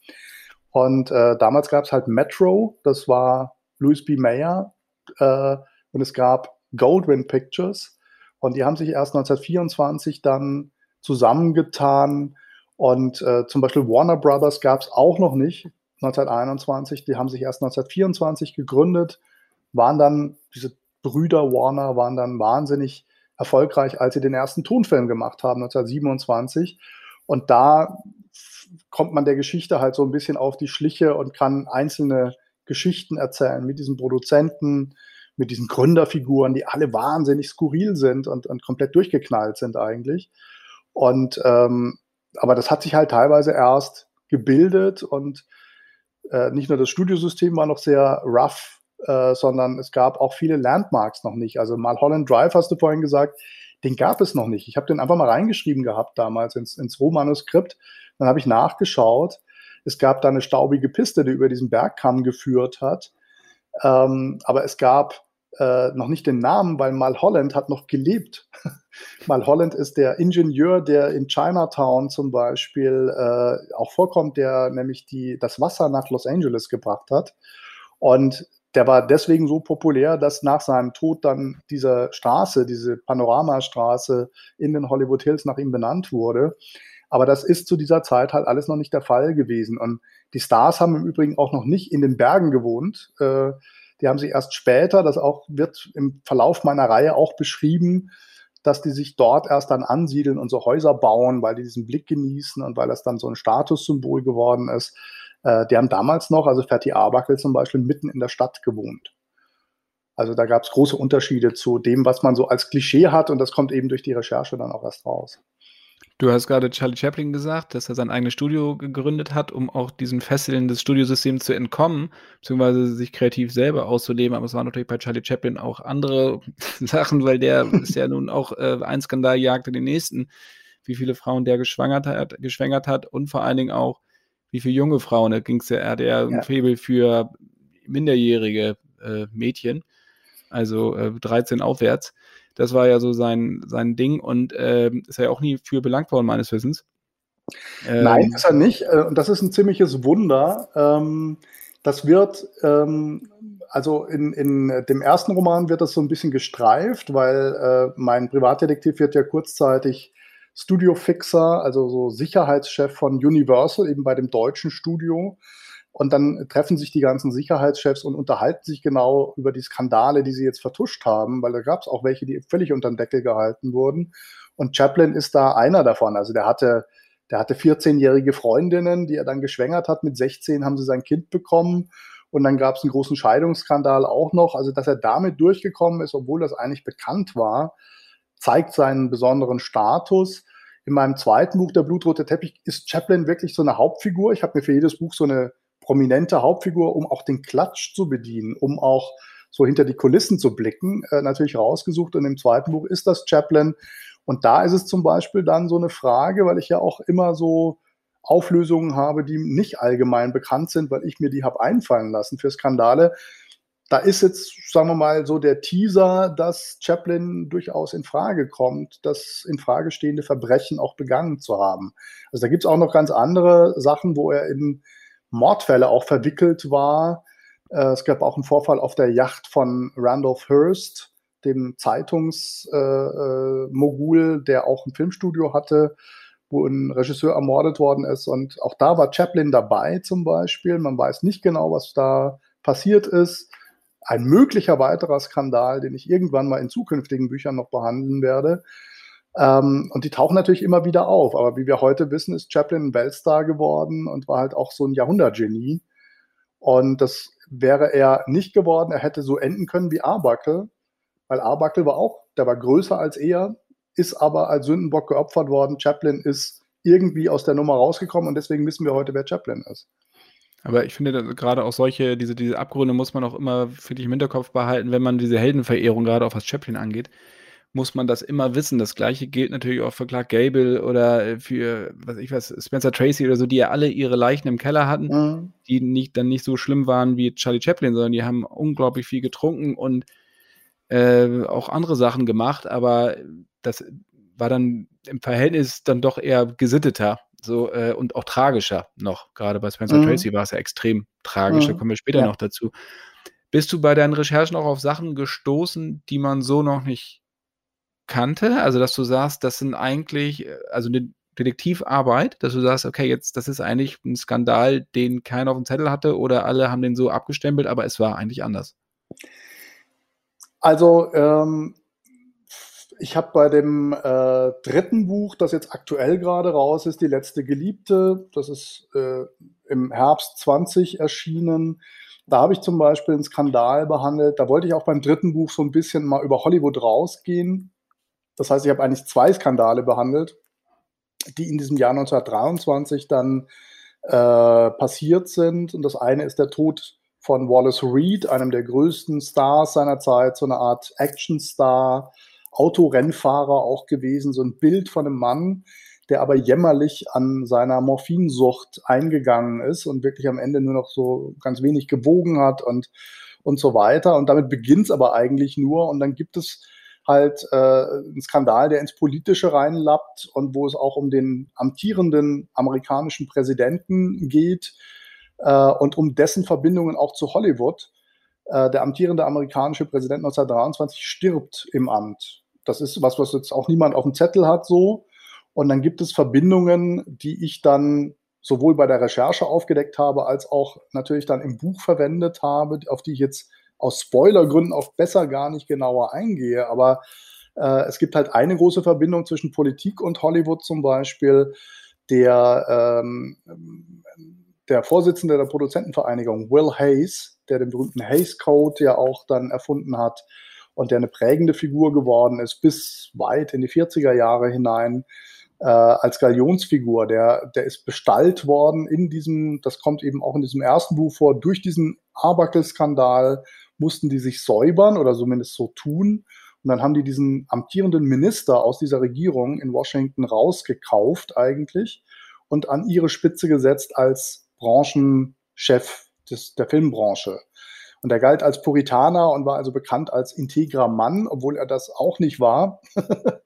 Und äh, damals gab es halt Metro, das war Louis B. Mayer. Äh, und es gab Goldwyn Pictures. Und die haben sich erst 1924 dann zusammengetan. Und äh, zum Beispiel Warner Brothers gab es auch noch nicht 1921. Die haben sich erst 1924 gegründet, waren dann, diese Brüder Warner waren dann wahnsinnig erfolgreich, als sie den ersten Tonfilm gemacht haben, 1927. Und da kommt man der Geschichte halt so ein bisschen auf die Schliche und kann einzelne Geschichten erzählen mit diesen Produzenten, mit diesen Gründerfiguren, die alle wahnsinnig skurril sind und, und komplett durchgeknallt sind eigentlich. Und ähm, aber das hat sich halt teilweise erst gebildet und äh, nicht nur das Studiosystem war noch sehr rough äh, sondern es gab auch viele Landmarks noch nicht. Also mal Holland Drive hast du vorhin gesagt, den gab es noch nicht. Ich habe den einfach mal reingeschrieben gehabt damals ins, ins Rohmanuskript. Dann habe ich nachgeschaut. Es gab da eine staubige Piste, die über diesen Bergkamm geführt hat. Ähm, aber es gab äh, noch nicht den Namen, weil Mal Holland hat noch gelebt. Mal Holland ist der Ingenieur, der in Chinatown zum Beispiel äh, auch vorkommt, der nämlich die, das Wasser nach Los Angeles gebracht hat. Und der war deswegen so populär, dass nach seinem Tod dann diese Straße, diese Panoramastraße in den Hollywood Hills nach ihm benannt wurde. Aber das ist zu dieser Zeit halt alles noch nicht der Fall gewesen. Und die Stars haben im Übrigen auch noch nicht in den Bergen gewohnt. Äh, die haben sich erst später, das auch wird im Verlauf meiner Reihe auch beschrieben, dass die sich dort erst dann ansiedeln und so Häuser bauen, weil die diesen Blick genießen und weil das dann so ein Statussymbol geworden ist. Äh, die haben damals noch, also Ferti Arbuckle zum Beispiel, mitten in der Stadt gewohnt. Also da gab es große Unterschiede zu dem, was man so als Klischee hat und das kommt eben durch die Recherche dann auch erst raus. Du hast gerade Charlie Chaplin gesagt, dass er sein eigenes Studio gegründet hat, um auch diesen Fesseln des Studiosystems zu entkommen, beziehungsweise sich kreativ selber auszuleben. Aber es waren natürlich bei Charlie Chaplin auch andere Sachen, weil der ist ja nun auch äh, ein Skandal jagte den nächsten, wie viele Frauen der geschwängert hat, geschwängert hat und vor allen Dingen auch, wie viele junge Frauen, da ging es ja, er hatte ja, ein Faible für minderjährige äh, Mädchen, also äh, 13 aufwärts. Das war ja so sein, sein Ding und äh, ist ja auch nie für belangt worden, meines Wissens. Ähm, Nein, ist er nicht. Äh, und das ist ein ziemliches Wunder. Ähm, das wird, ähm, also in, in dem ersten Roman wird das so ein bisschen gestreift, weil äh, mein Privatdetektiv wird ja kurzzeitig Studio Fixer, also so Sicherheitschef von Universal, eben bei dem deutschen Studio. Und dann treffen sich die ganzen Sicherheitschefs und unterhalten sich genau über die Skandale, die sie jetzt vertuscht haben, weil da gab es auch welche, die völlig unter den Deckel gehalten wurden. Und Chaplin ist da einer davon. Also der hatte, der hatte 14-jährige Freundinnen, die er dann geschwängert hat. Mit 16 haben sie sein Kind bekommen. Und dann gab es einen großen Scheidungsskandal auch noch. Also, dass er damit durchgekommen ist, obwohl das eigentlich bekannt war, zeigt seinen besonderen Status. In meinem zweiten Buch, Der blutrote Teppich, ist Chaplin wirklich so eine Hauptfigur. Ich habe mir für jedes Buch so eine prominente Hauptfigur, um auch den Klatsch zu bedienen, um auch so hinter die Kulissen zu blicken, äh, natürlich rausgesucht. Und im zweiten Buch ist das Chaplin. Und da ist es zum Beispiel dann so eine Frage, weil ich ja auch immer so Auflösungen habe, die nicht allgemein bekannt sind, weil ich mir die habe einfallen lassen für Skandale. Da ist jetzt, sagen wir mal, so der Teaser, dass Chaplin durchaus in Frage kommt, das in Frage stehende Verbrechen auch begangen zu haben. Also da gibt es auch noch ganz andere Sachen, wo er in Mordfälle auch verwickelt war. Äh, es gab auch einen Vorfall auf der Yacht von Randolph Hearst, dem Zeitungsmogul, äh, äh, der auch ein Filmstudio hatte wo ein Regisseur ermordet worden ist. Und auch da war Chaplin dabei zum Beispiel. Man weiß nicht genau, was da passiert ist. Ein möglicher weiterer Skandal, den ich irgendwann mal in zukünftigen Büchern noch behandeln werde. Ähm, und die tauchen natürlich immer wieder auf. Aber wie wir heute wissen, ist Chaplin ein Weltstar geworden und war halt auch so ein Jahrhundertgenie. Und das wäre er nicht geworden. Er hätte so enden können wie Arbuckle, weil Arbuckle war auch, der war größer als er, ist aber als Sündenbock geopfert worden. Chaplin ist irgendwie aus der Nummer rausgekommen und deswegen wissen wir heute, wer Chaplin ist. Aber ich finde, gerade auch solche, diese, diese Abgründe muss man auch immer, finde ich, im Hinterkopf behalten, wenn man diese Heldenverehrung, gerade auch was Chaplin angeht, muss man das immer wissen. Das gleiche gilt natürlich auch für Clark Gable oder für, was ich weiß, Spencer Tracy oder so, die ja alle ihre Leichen im Keller hatten, mhm. die nicht, dann nicht so schlimm waren wie Charlie Chaplin, sondern die haben unglaublich viel getrunken und äh, auch andere Sachen gemacht, aber das war dann im Verhältnis dann doch eher gesitteter so äh, und auch tragischer noch. Gerade bei Spencer mhm. Tracy war es ja extrem tragisch, mhm. da kommen wir später ja. noch dazu. Bist du bei deinen Recherchen auch auf Sachen gestoßen, die man so noch nicht kannte? Also, dass du sagst, das sind eigentlich, äh, also eine Detektivarbeit, dass du sagst, okay, jetzt, das ist eigentlich ein Skandal, den keiner auf dem Zettel hatte oder alle haben den so abgestempelt, aber es war eigentlich anders. Also, ähm, ich habe bei dem äh, dritten Buch, das jetzt aktuell gerade raus ist, Die letzte Geliebte, das ist äh, im Herbst 20 erschienen. Da habe ich zum Beispiel einen Skandal behandelt. Da wollte ich auch beim dritten Buch so ein bisschen mal über Hollywood rausgehen. Das heißt, ich habe eigentlich zwei Skandale behandelt, die in diesem Jahr 1923 dann äh, passiert sind. Und das eine ist der Tod von Wallace Reed, einem der größten Stars seiner Zeit, so eine Art Actionstar, Autorennfahrer auch gewesen, so ein Bild von einem Mann, der aber jämmerlich an seiner Morphinsucht eingegangen ist und wirklich am Ende nur noch so ganz wenig gewogen hat und, und so weiter. Und damit beginnt es aber eigentlich nur. Und dann gibt es halt äh, einen Skandal, der ins Politische reinlappt und wo es auch um den amtierenden amerikanischen Präsidenten geht äh, und um dessen Verbindungen auch zu Hollywood. Äh, der amtierende amerikanische Präsident 1923 stirbt im Amt. Das ist was, was jetzt auch niemand auf dem Zettel hat so. Und dann gibt es Verbindungen, die ich dann sowohl bei der Recherche aufgedeckt habe, als auch natürlich dann im Buch verwendet habe, auf die ich jetzt aus Spoilergründen auch besser gar nicht genauer eingehe. Aber äh, es gibt halt eine große Verbindung zwischen Politik und Hollywood zum Beispiel. Der, ähm, der Vorsitzende der Produzentenvereinigung, Will Hayes, der den berühmten Hayes Code ja auch dann erfunden hat, und der eine prägende Figur geworden ist bis weit in die 40er Jahre hinein äh, als Galionsfigur. Der, der ist bestallt worden in diesem, das kommt eben auch in diesem ersten Buch vor, durch diesen Arbuckle-Skandal mussten die sich säubern oder zumindest so tun. Und dann haben die diesen amtierenden Minister aus dieser Regierung in Washington rausgekauft eigentlich und an ihre Spitze gesetzt als Branchenchef des, der Filmbranche. Und er galt als Puritaner und war also bekannt als integrer Mann, obwohl er das auch nicht war.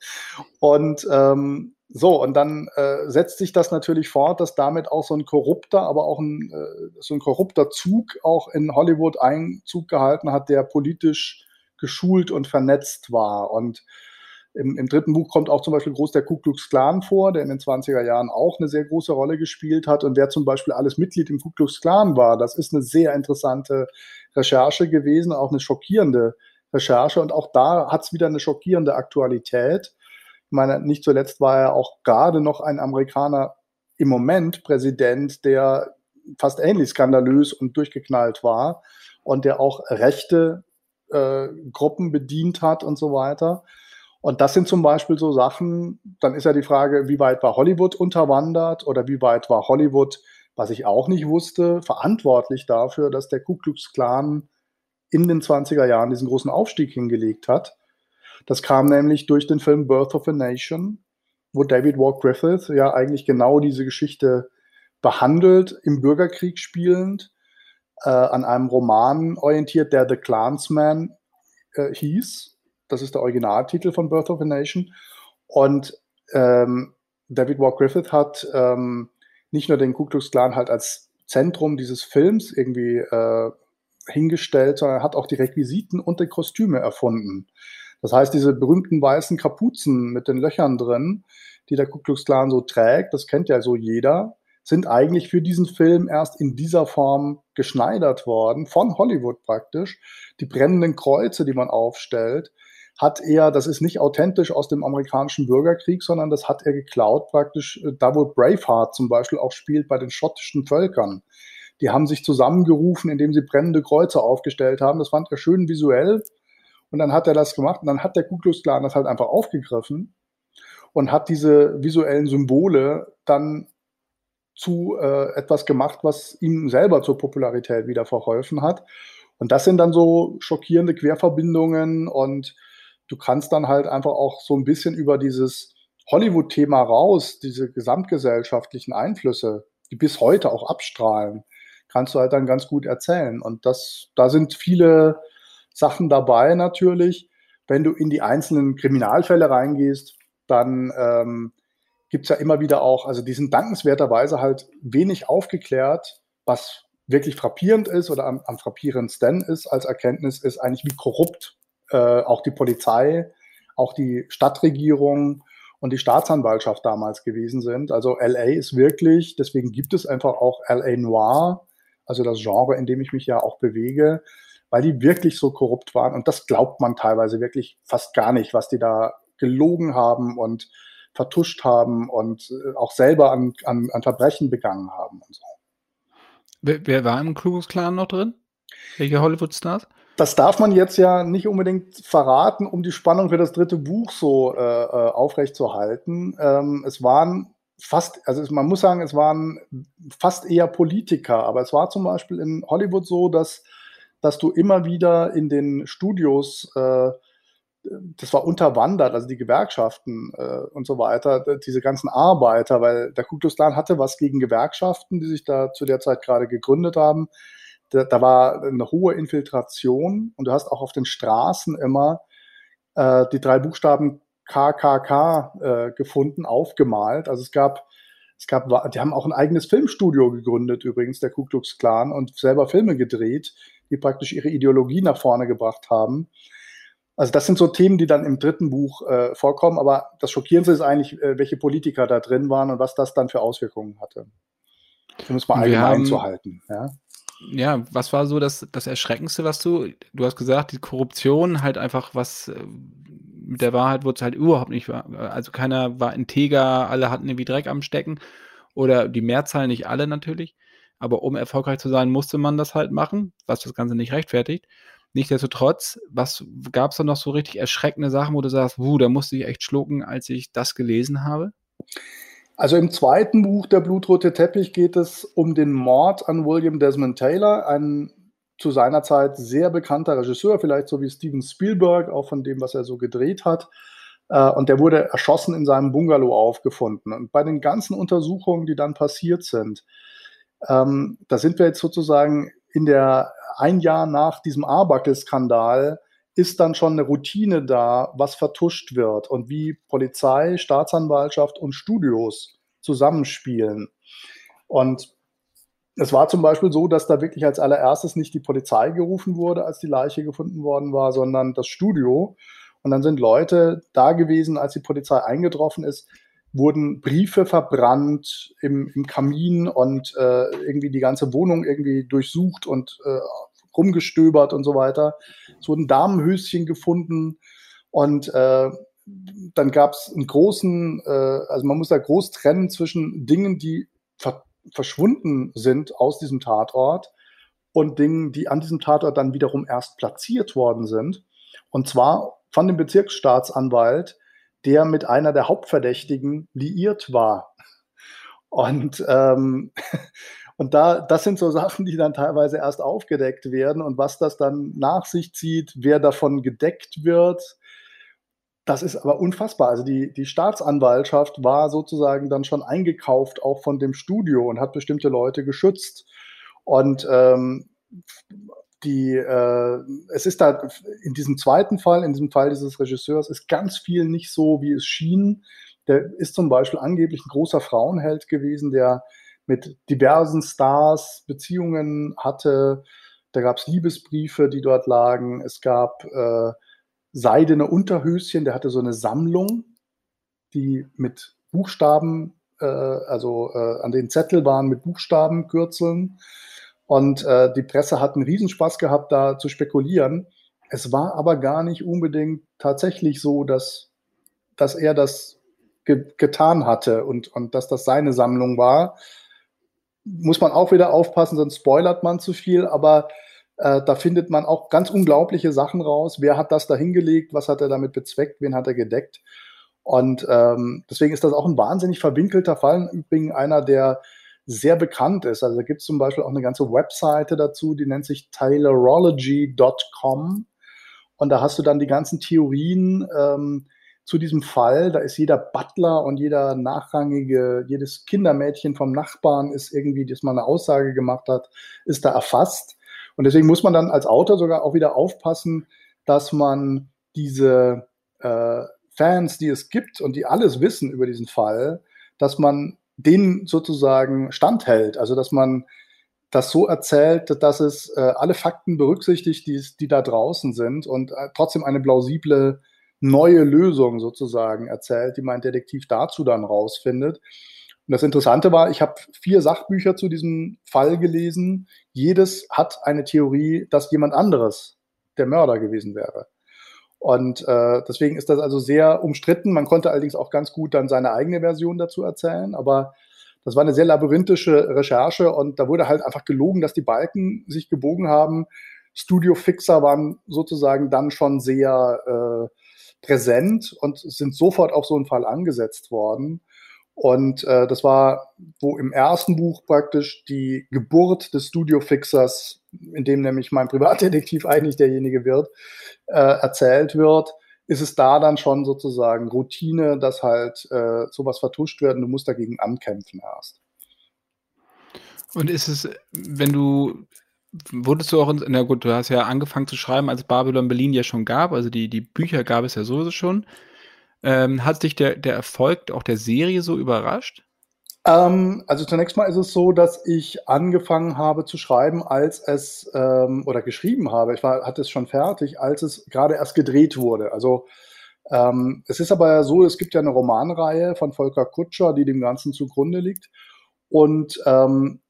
und ähm, So, und dann äh, setzt sich das natürlich fort, dass damit auch so ein korrupter, aber auch ein, äh, so ein korrupter Zug auch in Hollywood Einzug gehalten hat, der politisch geschult und vernetzt war. Und im, im, dritten Buch kommt auch zum Beispiel groß der Ku Klux Klan vor, der in den 20er Jahren auch eine sehr große Rolle gespielt hat. Und wer zum Beispiel alles Mitglied im Ku Klux Klan war, das ist eine sehr interessante Recherche gewesen, auch eine schockierende Recherche. Und auch da hat es wieder eine schockierende Aktualität meine, nicht zuletzt war er auch gerade noch ein Amerikaner im Moment Präsident, der fast ähnlich skandalös und durchgeknallt war und der auch rechte äh, Gruppen bedient hat und so weiter. Und das sind zum Beispiel so Sachen, dann ist ja die Frage, wie weit war Hollywood unterwandert oder wie weit war Hollywood, was ich auch nicht wusste, verantwortlich dafür, dass der Ku Klux Klan in den 20er Jahren diesen großen Aufstieg hingelegt hat. Das kam nämlich durch den Film Birth of a Nation, wo David Walk Griffith ja eigentlich genau diese Geschichte behandelt, im Bürgerkrieg spielend, äh, an einem Roman orientiert, der The Clansman äh, hieß. Das ist der Originaltitel von Birth of a Nation. Und ähm, David Walk Griffith hat ähm, nicht nur den Ku Klux Klan halt als Zentrum dieses Films irgendwie äh, hingestellt, sondern hat auch die Requisiten und die Kostüme erfunden. Das heißt, diese berühmten weißen Kapuzen mit den Löchern drin, die der Ku Klux Klan so trägt, das kennt ja so jeder, sind eigentlich für diesen Film erst in dieser Form geschneidert worden, von Hollywood praktisch. Die brennenden Kreuze, die man aufstellt, hat er, das ist nicht authentisch aus dem amerikanischen Bürgerkrieg, sondern das hat er geklaut praktisch, äh, da wo Braveheart zum Beispiel auch spielt bei den schottischen Völkern. Die haben sich zusammengerufen, indem sie brennende Kreuze aufgestellt haben. Das fand er schön visuell und dann hat er das gemacht und dann hat der Ku Klux das halt einfach aufgegriffen und hat diese visuellen Symbole dann zu äh, etwas gemacht, was ihm selber zur Popularität wieder verholfen hat. Und das sind dann so schockierende Querverbindungen und du kannst dann halt einfach auch so ein bisschen über dieses Hollywood-Thema raus, diese gesamtgesellschaftlichen Einflüsse, die bis heute auch abstrahlen, kannst du halt dann ganz gut erzählen. Und das, da sind viele Sachen dabei natürlich. Wenn du in die einzelnen Kriminalfälle reingehst, dann ähm, gibt es ja immer wieder auch, also die sind dankenswerterweise halt wenig aufgeklärt, was wirklich frappierend ist oder am, am frappierendsten ist als Erkenntnis, ist eigentlich, wie korrupt äh, auch die Polizei, auch die Stadtregierung und die Staatsanwaltschaft damals gewesen sind. Also LA ist wirklich, deswegen gibt es einfach auch LA Noir, also das Genre, in dem ich mich ja auch bewege, weil die wirklich so korrupt waren. Und das glaubt man teilweise wirklich fast gar nicht, was die da gelogen haben und vertuscht haben und äh, auch selber an, an, an Verbrechen begangen haben und so. Wer, wer war im Klux Klan noch drin? Welche Hollywood-Stars? Das darf man jetzt ja nicht unbedingt verraten, um die Spannung für das dritte Buch so äh, äh aufrechtzuerhalten. Ähm, es waren fast, also man muss sagen, es waren fast eher Politiker, aber es war zum Beispiel in Hollywood so, dass dass du immer wieder in den Studios, äh, das war unterwandert, also die Gewerkschaften äh, und so weiter, diese ganzen Arbeiter, weil der Ku Klux Klan hatte was gegen Gewerkschaften, die sich da zu der Zeit gerade gegründet haben. Da, da war eine hohe Infiltration und du hast auch auf den Straßen immer äh, die drei Buchstaben KKK äh, gefunden, aufgemalt. Also es gab es gab, die haben auch ein eigenes Filmstudio gegründet, übrigens, der Ku Klux Klan, und selber Filme gedreht, die praktisch ihre Ideologie nach vorne gebracht haben. Also das sind so Themen, die dann im dritten Buch äh, vorkommen, aber das Schockierendste ist eigentlich, äh, welche Politiker da drin waren und was das dann für Auswirkungen hatte. Um es mal allgemein haben, zu halten. Ja? ja, was war so das, das Erschreckendste, was du, du hast gesagt, die Korruption halt einfach was, äh, mit der Wahrheit wurde es halt überhaupt nicht, also keiner war integer, alle hatten irgendwie Dreck am Stecken oder die Mehrzahl, nicht alle natürlich. Aber um erfolgreich zu sein, musste man das halt machen, was das Ganze nicht rechtfertigt. Nichtsdestotrotz, was gab es da noch so richtig erschreckende Sachen, wo du sagst, wuh, da musste ich echt schlucken, als ich das gelesen habe? Also im zweiten Buch Der blutrote Teppich geht es um den Mord an William Desmond Taylor, ein zu seiner Zeit sehr bekannter Regisseur, vielleicht so wie Steven Spielberg, auch von dem, was er so gedreht hat. Äh, und der wurde erschossen in seinem Bungalow aufgefunden. Und bei den ganzen Untersuchungen, die dann passiert sind, ähm, da sind wir jetzt sozusagen in der ein Jahr nach diesem Arbuckle-Skandal ist dann schon eine Routine da, was vertuscht wird und wie Polizei, Staatsanwaltschaft und Studios zusammenspielen. Und es war zum Beispiel so, dass da wirklich als allererstes nicht die Polizei gerufen wurde, als die Leiche gefunden worden war, sondern das Studio. Und dann sind Leute da gewesen, als die Polizei eingetroffen ist, wurden Briefe verbrannt im, im Kamin und äh, irgendwie die ganze Wohnung irgendwie durchsucht und äh, rumgestöbert und so weiter. Es wurden Damenhöschen gefunden und äh, dann gab es einen großen, äh, also man muss da groß trennen zwischen Dingen, die ver verschwunden sind aus diesem Tatort und Dingen, die an diesem Tatort dann wiederum erst platziert worden sind. Und zwar von dem Bezirksstaatsanwalt, der mit einer der Hauptverdächtigen liiert war. Und ähm, Und da, das sind so Sachen, die dann teilweise erst aufgedeckt werden und was das dann nach sich zieht, wer davon gedeckt wird. Das ist aber unfassbar. Also die, die Staatsanwaltschaft war sozusagen dann schon eingekauft, auch von dem Studio und hat bestimmte Leute geschützt. Und ähm, die, äh, es ist da in diesem zweiten Fall, in diesem Fall dieses Regisseurs, ist ganz viel nicht so, wie es schien. Der ist zum Beispiel angeblich ein großer Frauenheld gewesen, der mit diversen Stars Beziehungen hatte. Da gab es Liebesbriefe, die dort lagen. Es gab äh, seidene Unterhöschen, der hatte so eine Sammlung, die mit Buchstaben, äh, also äh, an den Zettel waren mit Buchstabenkürzeln. Und äh, die Presse hat einen Riesenspaß gehabt, da zu spekulieren. Es war aber gar nicht unbedingt tatsächlich so, dass, dass er das ge getan hatte und, und dass das seine Sammlung war, muss man auch wieder aufpassen, sonst spoilert man zu viel, aber äh, da findet man auch ganz unglaubliche Sachen raus. Wer hat das da hingelegt? Was hat er damit bezweckt? Wen hat er gedeckt? Und ähm, deswegen ist das auch ein wahnsinnig verwinkelter Fall. Übrigens einer, der sehr bekannt ist. Also da gibt es zum Beispiel auch eine ganze Webseite dazu, die nennt sich Taylorology.com. Und da hast du dann die ganzen Theorien, ähm, zu diesem Fall. Da ist jeder Butler und jeder nachrangige, jedes Kindermädchen vom Nachbarn ist irgendwie, das mal eine Aussage gemacht hat, ist da erfasst. Und deswegen muss man dann als Autor sogar auch wieder aufpassen, dass man diese äh, Fans, die es gibt und die alles wissen über diesen Fall, dass man denen sozusagen standhält. Also dass man das so erzählt, dass es äh, alle Fakten berücksichtigt, die, die da draußen sind und äh, trotzdem eine plausible neue Lösung sozusagen erzählt, die mein Detektiv dazu dann rausfindet. Und das Interessante war, ich habe vier Sachbücher zu diesem Fall gelesen. Jedes hat eine Theorie, dass jemand anderes der Mörder gewesen wäre. Und äh, deswegen ist das also sehr umstritten. Man konnte allerdings auch ganz gut dann seine eigene Version dazu erzählen, aber das war eine sehr labyrinthische Recherche und da wurde halt einfach gelogen, dass die Balken sich gebogen haben. Studio Fixer waren sozusagen dann schon sehr äh, präsent und sind sofort auf so einen Fall angesetzt worden. Und äh, das war, wo im ersten Buch praktisch die Geburt des Studio-Fixers, in dem nämlich mein Privatdetektiv eigentlich derjenige wird, äh, erzählt wird, ist es da dann schon sozusagen Routine, dass halt äh, sowas vertuscht wird und du musst dagegen ankämpfen erst. Und ist es, wenn du Wurdest du auch in, na gut, du hast ja angefangen zu schreiben, als Babylon Berlin ja schon gab, also die, die Bücher gab es ja sowieso schon. Ähm, hat dich der, der Erfolg auch der Serie so überrascht? Ähm, also zunächst mal ist es so, dass ich angefangen habe zu schreiben, als es, ähm, oder geschrieben habe, ich war, hatte es schon fertig, als es gerade erst gedreht wurde. Also ähm, es ist aber so, es gibt ja eine Romanreihe von Volker Kutscher, die dem Ganzen zugrunde liegt. Und ähm,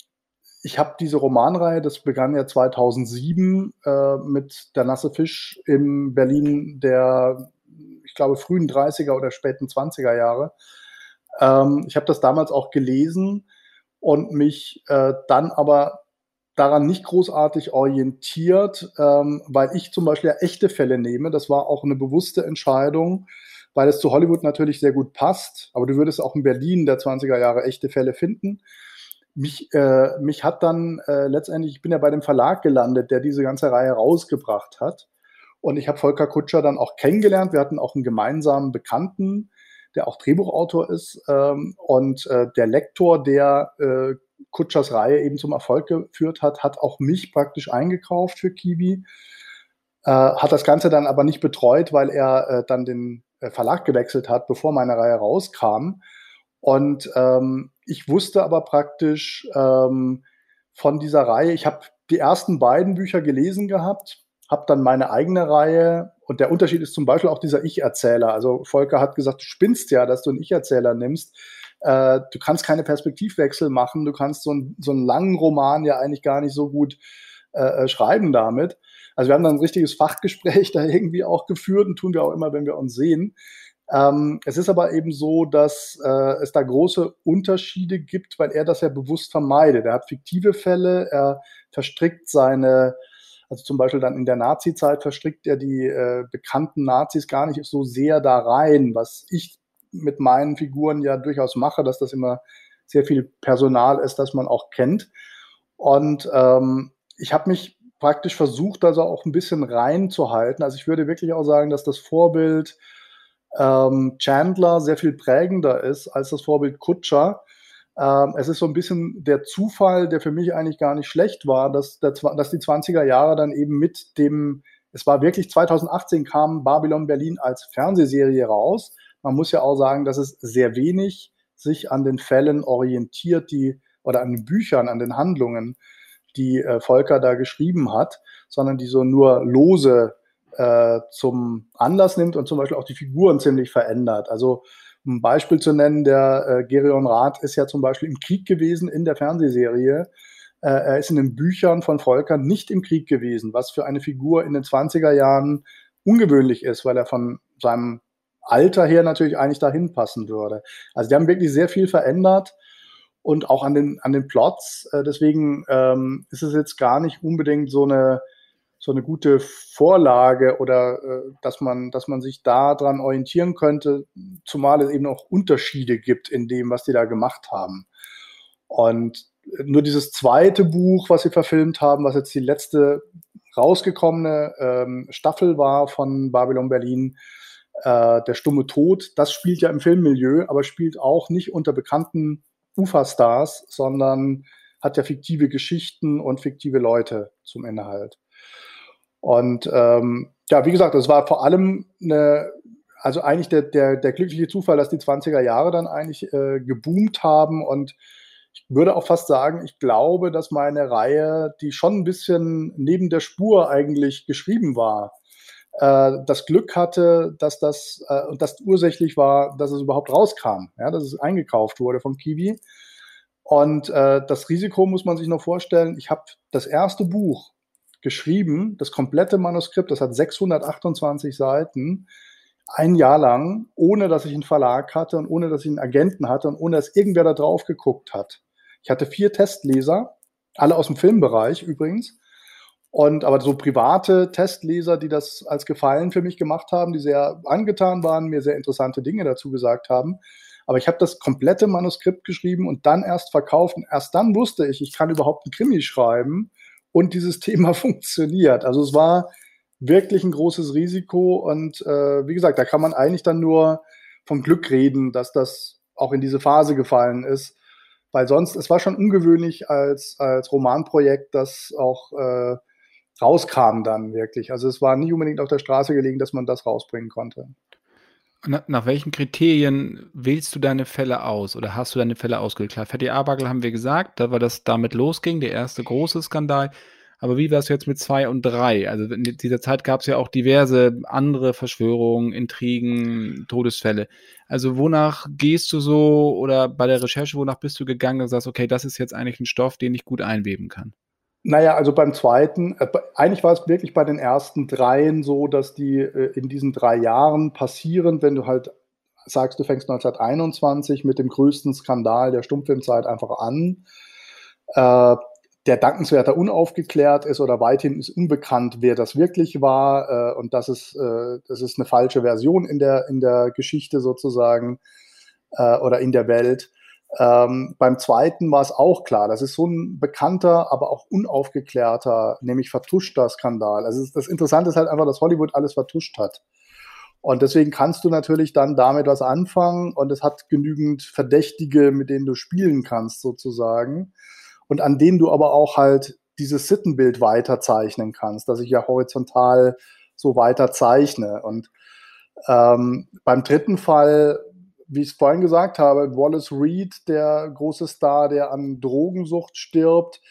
ich habe diese Romanreihe, das begann ja 2007 äh, mit Der nasse Fisch in Berlin der, ich glaube, frühen 30er oder späten 20er Jahre. Ähm, ich habe das damals auch gelesen und mich äh, dann aber daran nicht großartig orientiert, ähm, weil ich zum Beispiel ja echte Fälle nehme. Das war auch eine bewusste Entscheidung, weil es zu Hollywood natürlich sehr gut passt. Aber du würdest auch in Berlin der 20er Jahre echte Fälle finden mich, äh, mich hat dann äh, letztendlich, ich bin ja bei dem Verlag gelandet, der diese ganze Reihe rausgebracht hat. Und ich habe Volker Kutscher dann auch kennengelernt. Wir hatten auch einen gemeinsamen Bekannten, der auch Drehbuchautor ist. Ähm, und äh, der Lektor, der äh, Kutschers Reihe eben zum Erfolg geführt hat, hat auch mich praktisch eingekauft für Kiwi. äh, hat das Ganze dann aber nicht betreut, weil er äh, dann den äh, Verlag gewechselt hat, bevor meine Reihe rauskam. Und ähm, ich wusste aber praktisch ähm, von dieser Reihe, ich habe die ersten beiden Bücher gelesen gehabt, habe dann meine eigene Reihe und der Unterschied ist zum Beispiel auch dieser Ich-Erzähler. Also Volker hat gesagt, du spinnst ja, dass du einen Ich-Erzähler nimmst. Äh, du kannst keine Perspektivwechsel machen, du kannst so, ein, so einen langen Roman ja eigentlich gar nicht so gut äh, äh schreiben damit. Also wir haben dann ein richtiges Fachgespräch da irgendwie auch geführt und tun wir auch immer, wenn wir uns sehen. Ähm, es ist aber eben so, dass äh, es da große Unterschiede gibt, weil er das ja bewusst vermeidet. Er hat fiktive Fälle, er verstrickt seine, also zum Beispiel dann in der Nazi-Zeit verstrickt er die äh, bekannten Nazis gar nicht so sehr da rein, was ich mit meinen Figuren ja durchaus mache, dass das immer sehr viel Personal ist, das man auch kennt. Und ähm, ich habe mich praktisch versucht, also auch ein bisschen reinzuhalten. Also ich würde wirklich auch sagen, dass das Vorbild ähm, Chandler sehr viel prägender ist als das Vorbild Kutscher. Ähm, es ist so ein bisschen der Zufall, der für mich eigentlich gar nicht schlecht war, dass, der, dass die 20er Jahre dann eben mit dem, es war wirklich 2018 kam Babylon Berlin als Fernsehserie raus. Man muss ja auch sagen, dass es sehr wenig sich an den Fällen orientiert, die oder an den Büchern, an den Handlungen, die äh, Volker da geschrieben hat, sondern die so nur lose äh, zum Anlass nimmt und zum Beispiel auch die Figuren ziemlich verändert. Also ein Beispiel zu nennen, der äh, Gerion Rath ist ja zum Beispiel im Krieg gewesen in der Fernsehserie. Äh, er ist in den Büchern von Volker nicht im Krieg gewesen, was für eine Figur in den 20er Jahren ungewöhnlich ist, weil er von seinem Alter her natürlich eigentlich dahin passen würde. Also die haben wirklich sehr viel verändert und auch an den, an den Plots. Äh, deswegen ähm, ist es jetzt gar nicht unbedingt so eine so eine gute Vorlage oder äh, dass man, dass man sich daran orientieren könnte, zumal es eben auch Unterschiede gibt in dem, was die da gemacht haben. Und nur dieses zweite Buch, was sie verfilmt haben, was jetzt die letzte rausgekommene ähm, Staffel war von Babylon Berlin, äh, Der stumme Tod, das spielt ja im Filmmilieu, aber spielt auch nicht unter bekannten Uferstars, sondern hat ja fiktive Geschichten und fiktive Leute zum Inhalt. Und ähm, ja, wie gesagt, es war vor allem eine, also eigentlich der, der, der glückliche Zufall, dass die 20er Jahre dann eigentlich äh, geboomt haben und ich würde auch fast sagen, ich glaube, dass meine Reihe, die schon ein bisschen neben der Spur eigentlich geschrieben war, äh, das Glück hatte, dass das äh, und das ursächlich war, dass es überhaupt rauskam, ja, dass es eingekauft wurde von Kiwi. Und äh, das Risiko muss man sich noch vorstellen. Ich habe das erste Buch geschrieben, das komplette Manuskript, das hat 628 Seiten, ein Jahr lang, ohne dass ich einen Verlag hatte und ohne dass ich einen Agenten hatte und ohne dass irgendwer da drauf geguckt hat. Ich hatte vier Testleser, alle aus dem Filmbereich übrigens. Und aber so private Testleser, die das als Gefallen für mich gemacht haben, die sehr angetan waren, mir sehr interessante Dinge dazu gesagt haben. Aber ich habe das komplette Manuskript geschrieben und dann erst verkauft. Und erst dann wusste ich, ich kann überhaupt einen Krimi schreiben und dieses Thema funktioniert. Also es war wirklich ein großes Risiko und äh, wie gesagt, da kann man eigentlich dann nur vom Glück reden, dass das auch in diese Phase gefallen ist, weil sonst, es war schon ungewöhnlich als, als Romanprojekt, das auch äh, rauskam dann wirklich. Also es war nicht unbedingt auf der Straße gelegen, dass man das rausbringen konnte. Nach, nach, welchen Kriterien wählst du deine Fälle aus oder hast du deine Fälle ausgewählt? Klar, Fatty Arbuckle haben wir gesagt, da war das damit losging, der erste große Skandal. Aber wie war es jetzt mit zwei und drei? Also in dieser Zeit gab es ja auch diverse andere Verschwörungen, Intrigen, Todesfälle. Also wonach gehst du so oder bei der Recherche, wonach bist du gegangen und sagst, okay, das ist jetzt eigentlich ein Stoff, den ich gut einweben kann? Naja, also beim zweiten, äh, eigentlich war es wirklich bei den ersten dreien so, dass die äh, in diesen drei Jahren passieren, wenn du halt sagst, du fängst 1921 mit dem größten Skandal der Stummfilmzeit einfach an, äh, der dankenswerter unaufgeklärt ist oder weithin ist unbekannt, wer das wirklich war und das ist, das ist eine falsche Version in der, in der Geschichte sozusagen oder in der Welt. Ähm, beim zweiten war es auch klar, das ist so ein bekannter, aber auch unaufgeklärter, nämlich vertuschter Skandal. Also das Interessante ist halt einfach, dass Hollywood alles vertuscht hat. Und deswegen kannst du natürlich dann damit was anfangen und es hat genügend Verdächtige, mit denen du spielen kannst sozusagen und an denen du aber auch halt dieses Sittenbild weiter zeichnen kannst, dass ich ja horizontal so weiter zeichne. Und ähm, beim dritten Fall, wie ich es vorhin gesagt habe, Wallace Reed, der große Star, der an Drogensucht stirbt,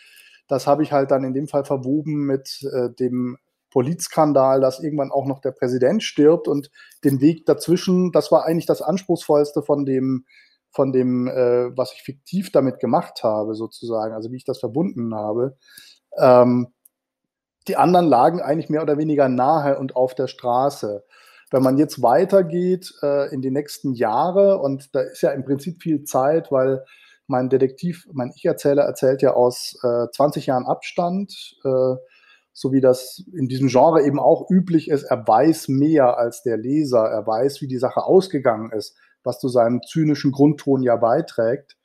das habe ich halt dann in dem Fall verwoben mit äh, dem Polizskandal, dass irgendwann auch noch der Präsident stirbt und den Weg dazwischen, das war eigentlich das Anspruchsvollste von dem, von dem, äh, was ich fiktiv damit gemacht habe, sozusagen, also wie ich das verbunden habe. Ähm, die anderen lagen eigentlich mehr oder weniger nahe und auf der Straße. Wenn man jetzt weitergeht äh, in die nächsten Jahre, und da ist ja im Prinzip viel Zeit, weil mein Detektiv, mein Ich-Erzähler erzählt ja aus äh, 20 Jahren Abstand, äh, so wie das in diesem Genre eben auch üblich ist. Er weiß mehr als der Leser, er weiß, wie die Sache ausgegangen ist, was zu seinem zynischen Grundton ja beiträgt.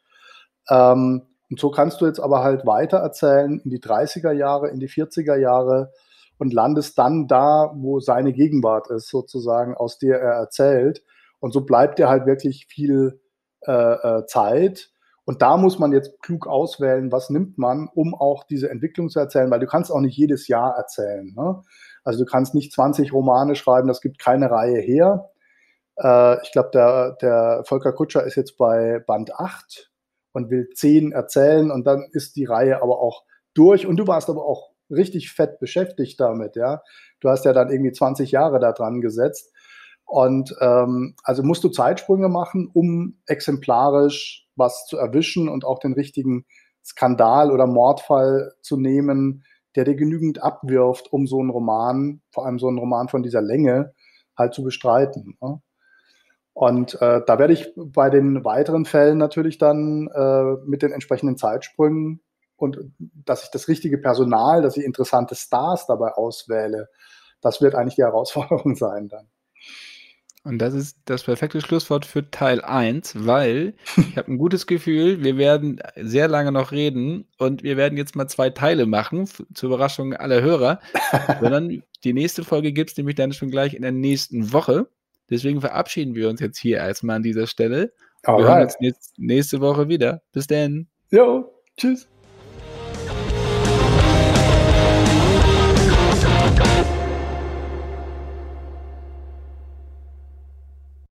Ähm, und so kannst du jetzt aber halt weiter erzählen in die 30er Jahre, in die 40er Jahre und landest dann da, wo seine Gegenwart ist, sozusagen, aus der er erzählt. Und so bleibt dir halt wirklich viel äh, äh, Zeit. Und da muss man jetzt klug auswählen, was nimmt man, um auch diese Entwicklung zu erzählen, weil du kannst auch nicht jedes Jahr erzählen. Ne? Also du kannst nicht 20 Romane schreiben, das gibt keine Reihe her. Äh, ich glaube, der, der Volker Kutscher ist jetzt bei Band 8 und will 10 erzählen und dann ist die Reihe aber auch durch. Und du warst aber auch richtig fett beschäftigt damit, ja. Du hast ja dann irgendwie 20 Jahre da dran gesetzt. Und ähm, also musst du Zeitsprünge machen, um exemplarisch was zu erwischen und auch den richtigen Skandal oder Mordfall zu nehmen, der dir genügend abwirft, um so einen Roman, vor allem so einen Roman von dieser Länge, halt zu bestreiten. Ne? Und äh, da werde ich bei den weiteren Fällen natürlich dann äh, mit den entsprechenden Zeitsprüngen und dass ich das richtige Personal, dass ich interessante Stars dabei auswähle, das wird eigentlich die Herausforderung sein dann. Und das ist das perfekte Schlusswort für Teil 1, weil ich habe ein gutes Gefühl, wir werden sehr lange noch reden und wir werden jetzt mal zwei Teile machen, zur Überraschung aller Hörer. Sondern die nächste Folge gibt es nämlich dann schon gleich in der nächsten Woche. Deswegen verabschieden wir uns jetzt hier erstmal an dieser Stelle. Alright. Wir hören uns nächste Woche wieder. Bis dann. Jo, tschüss.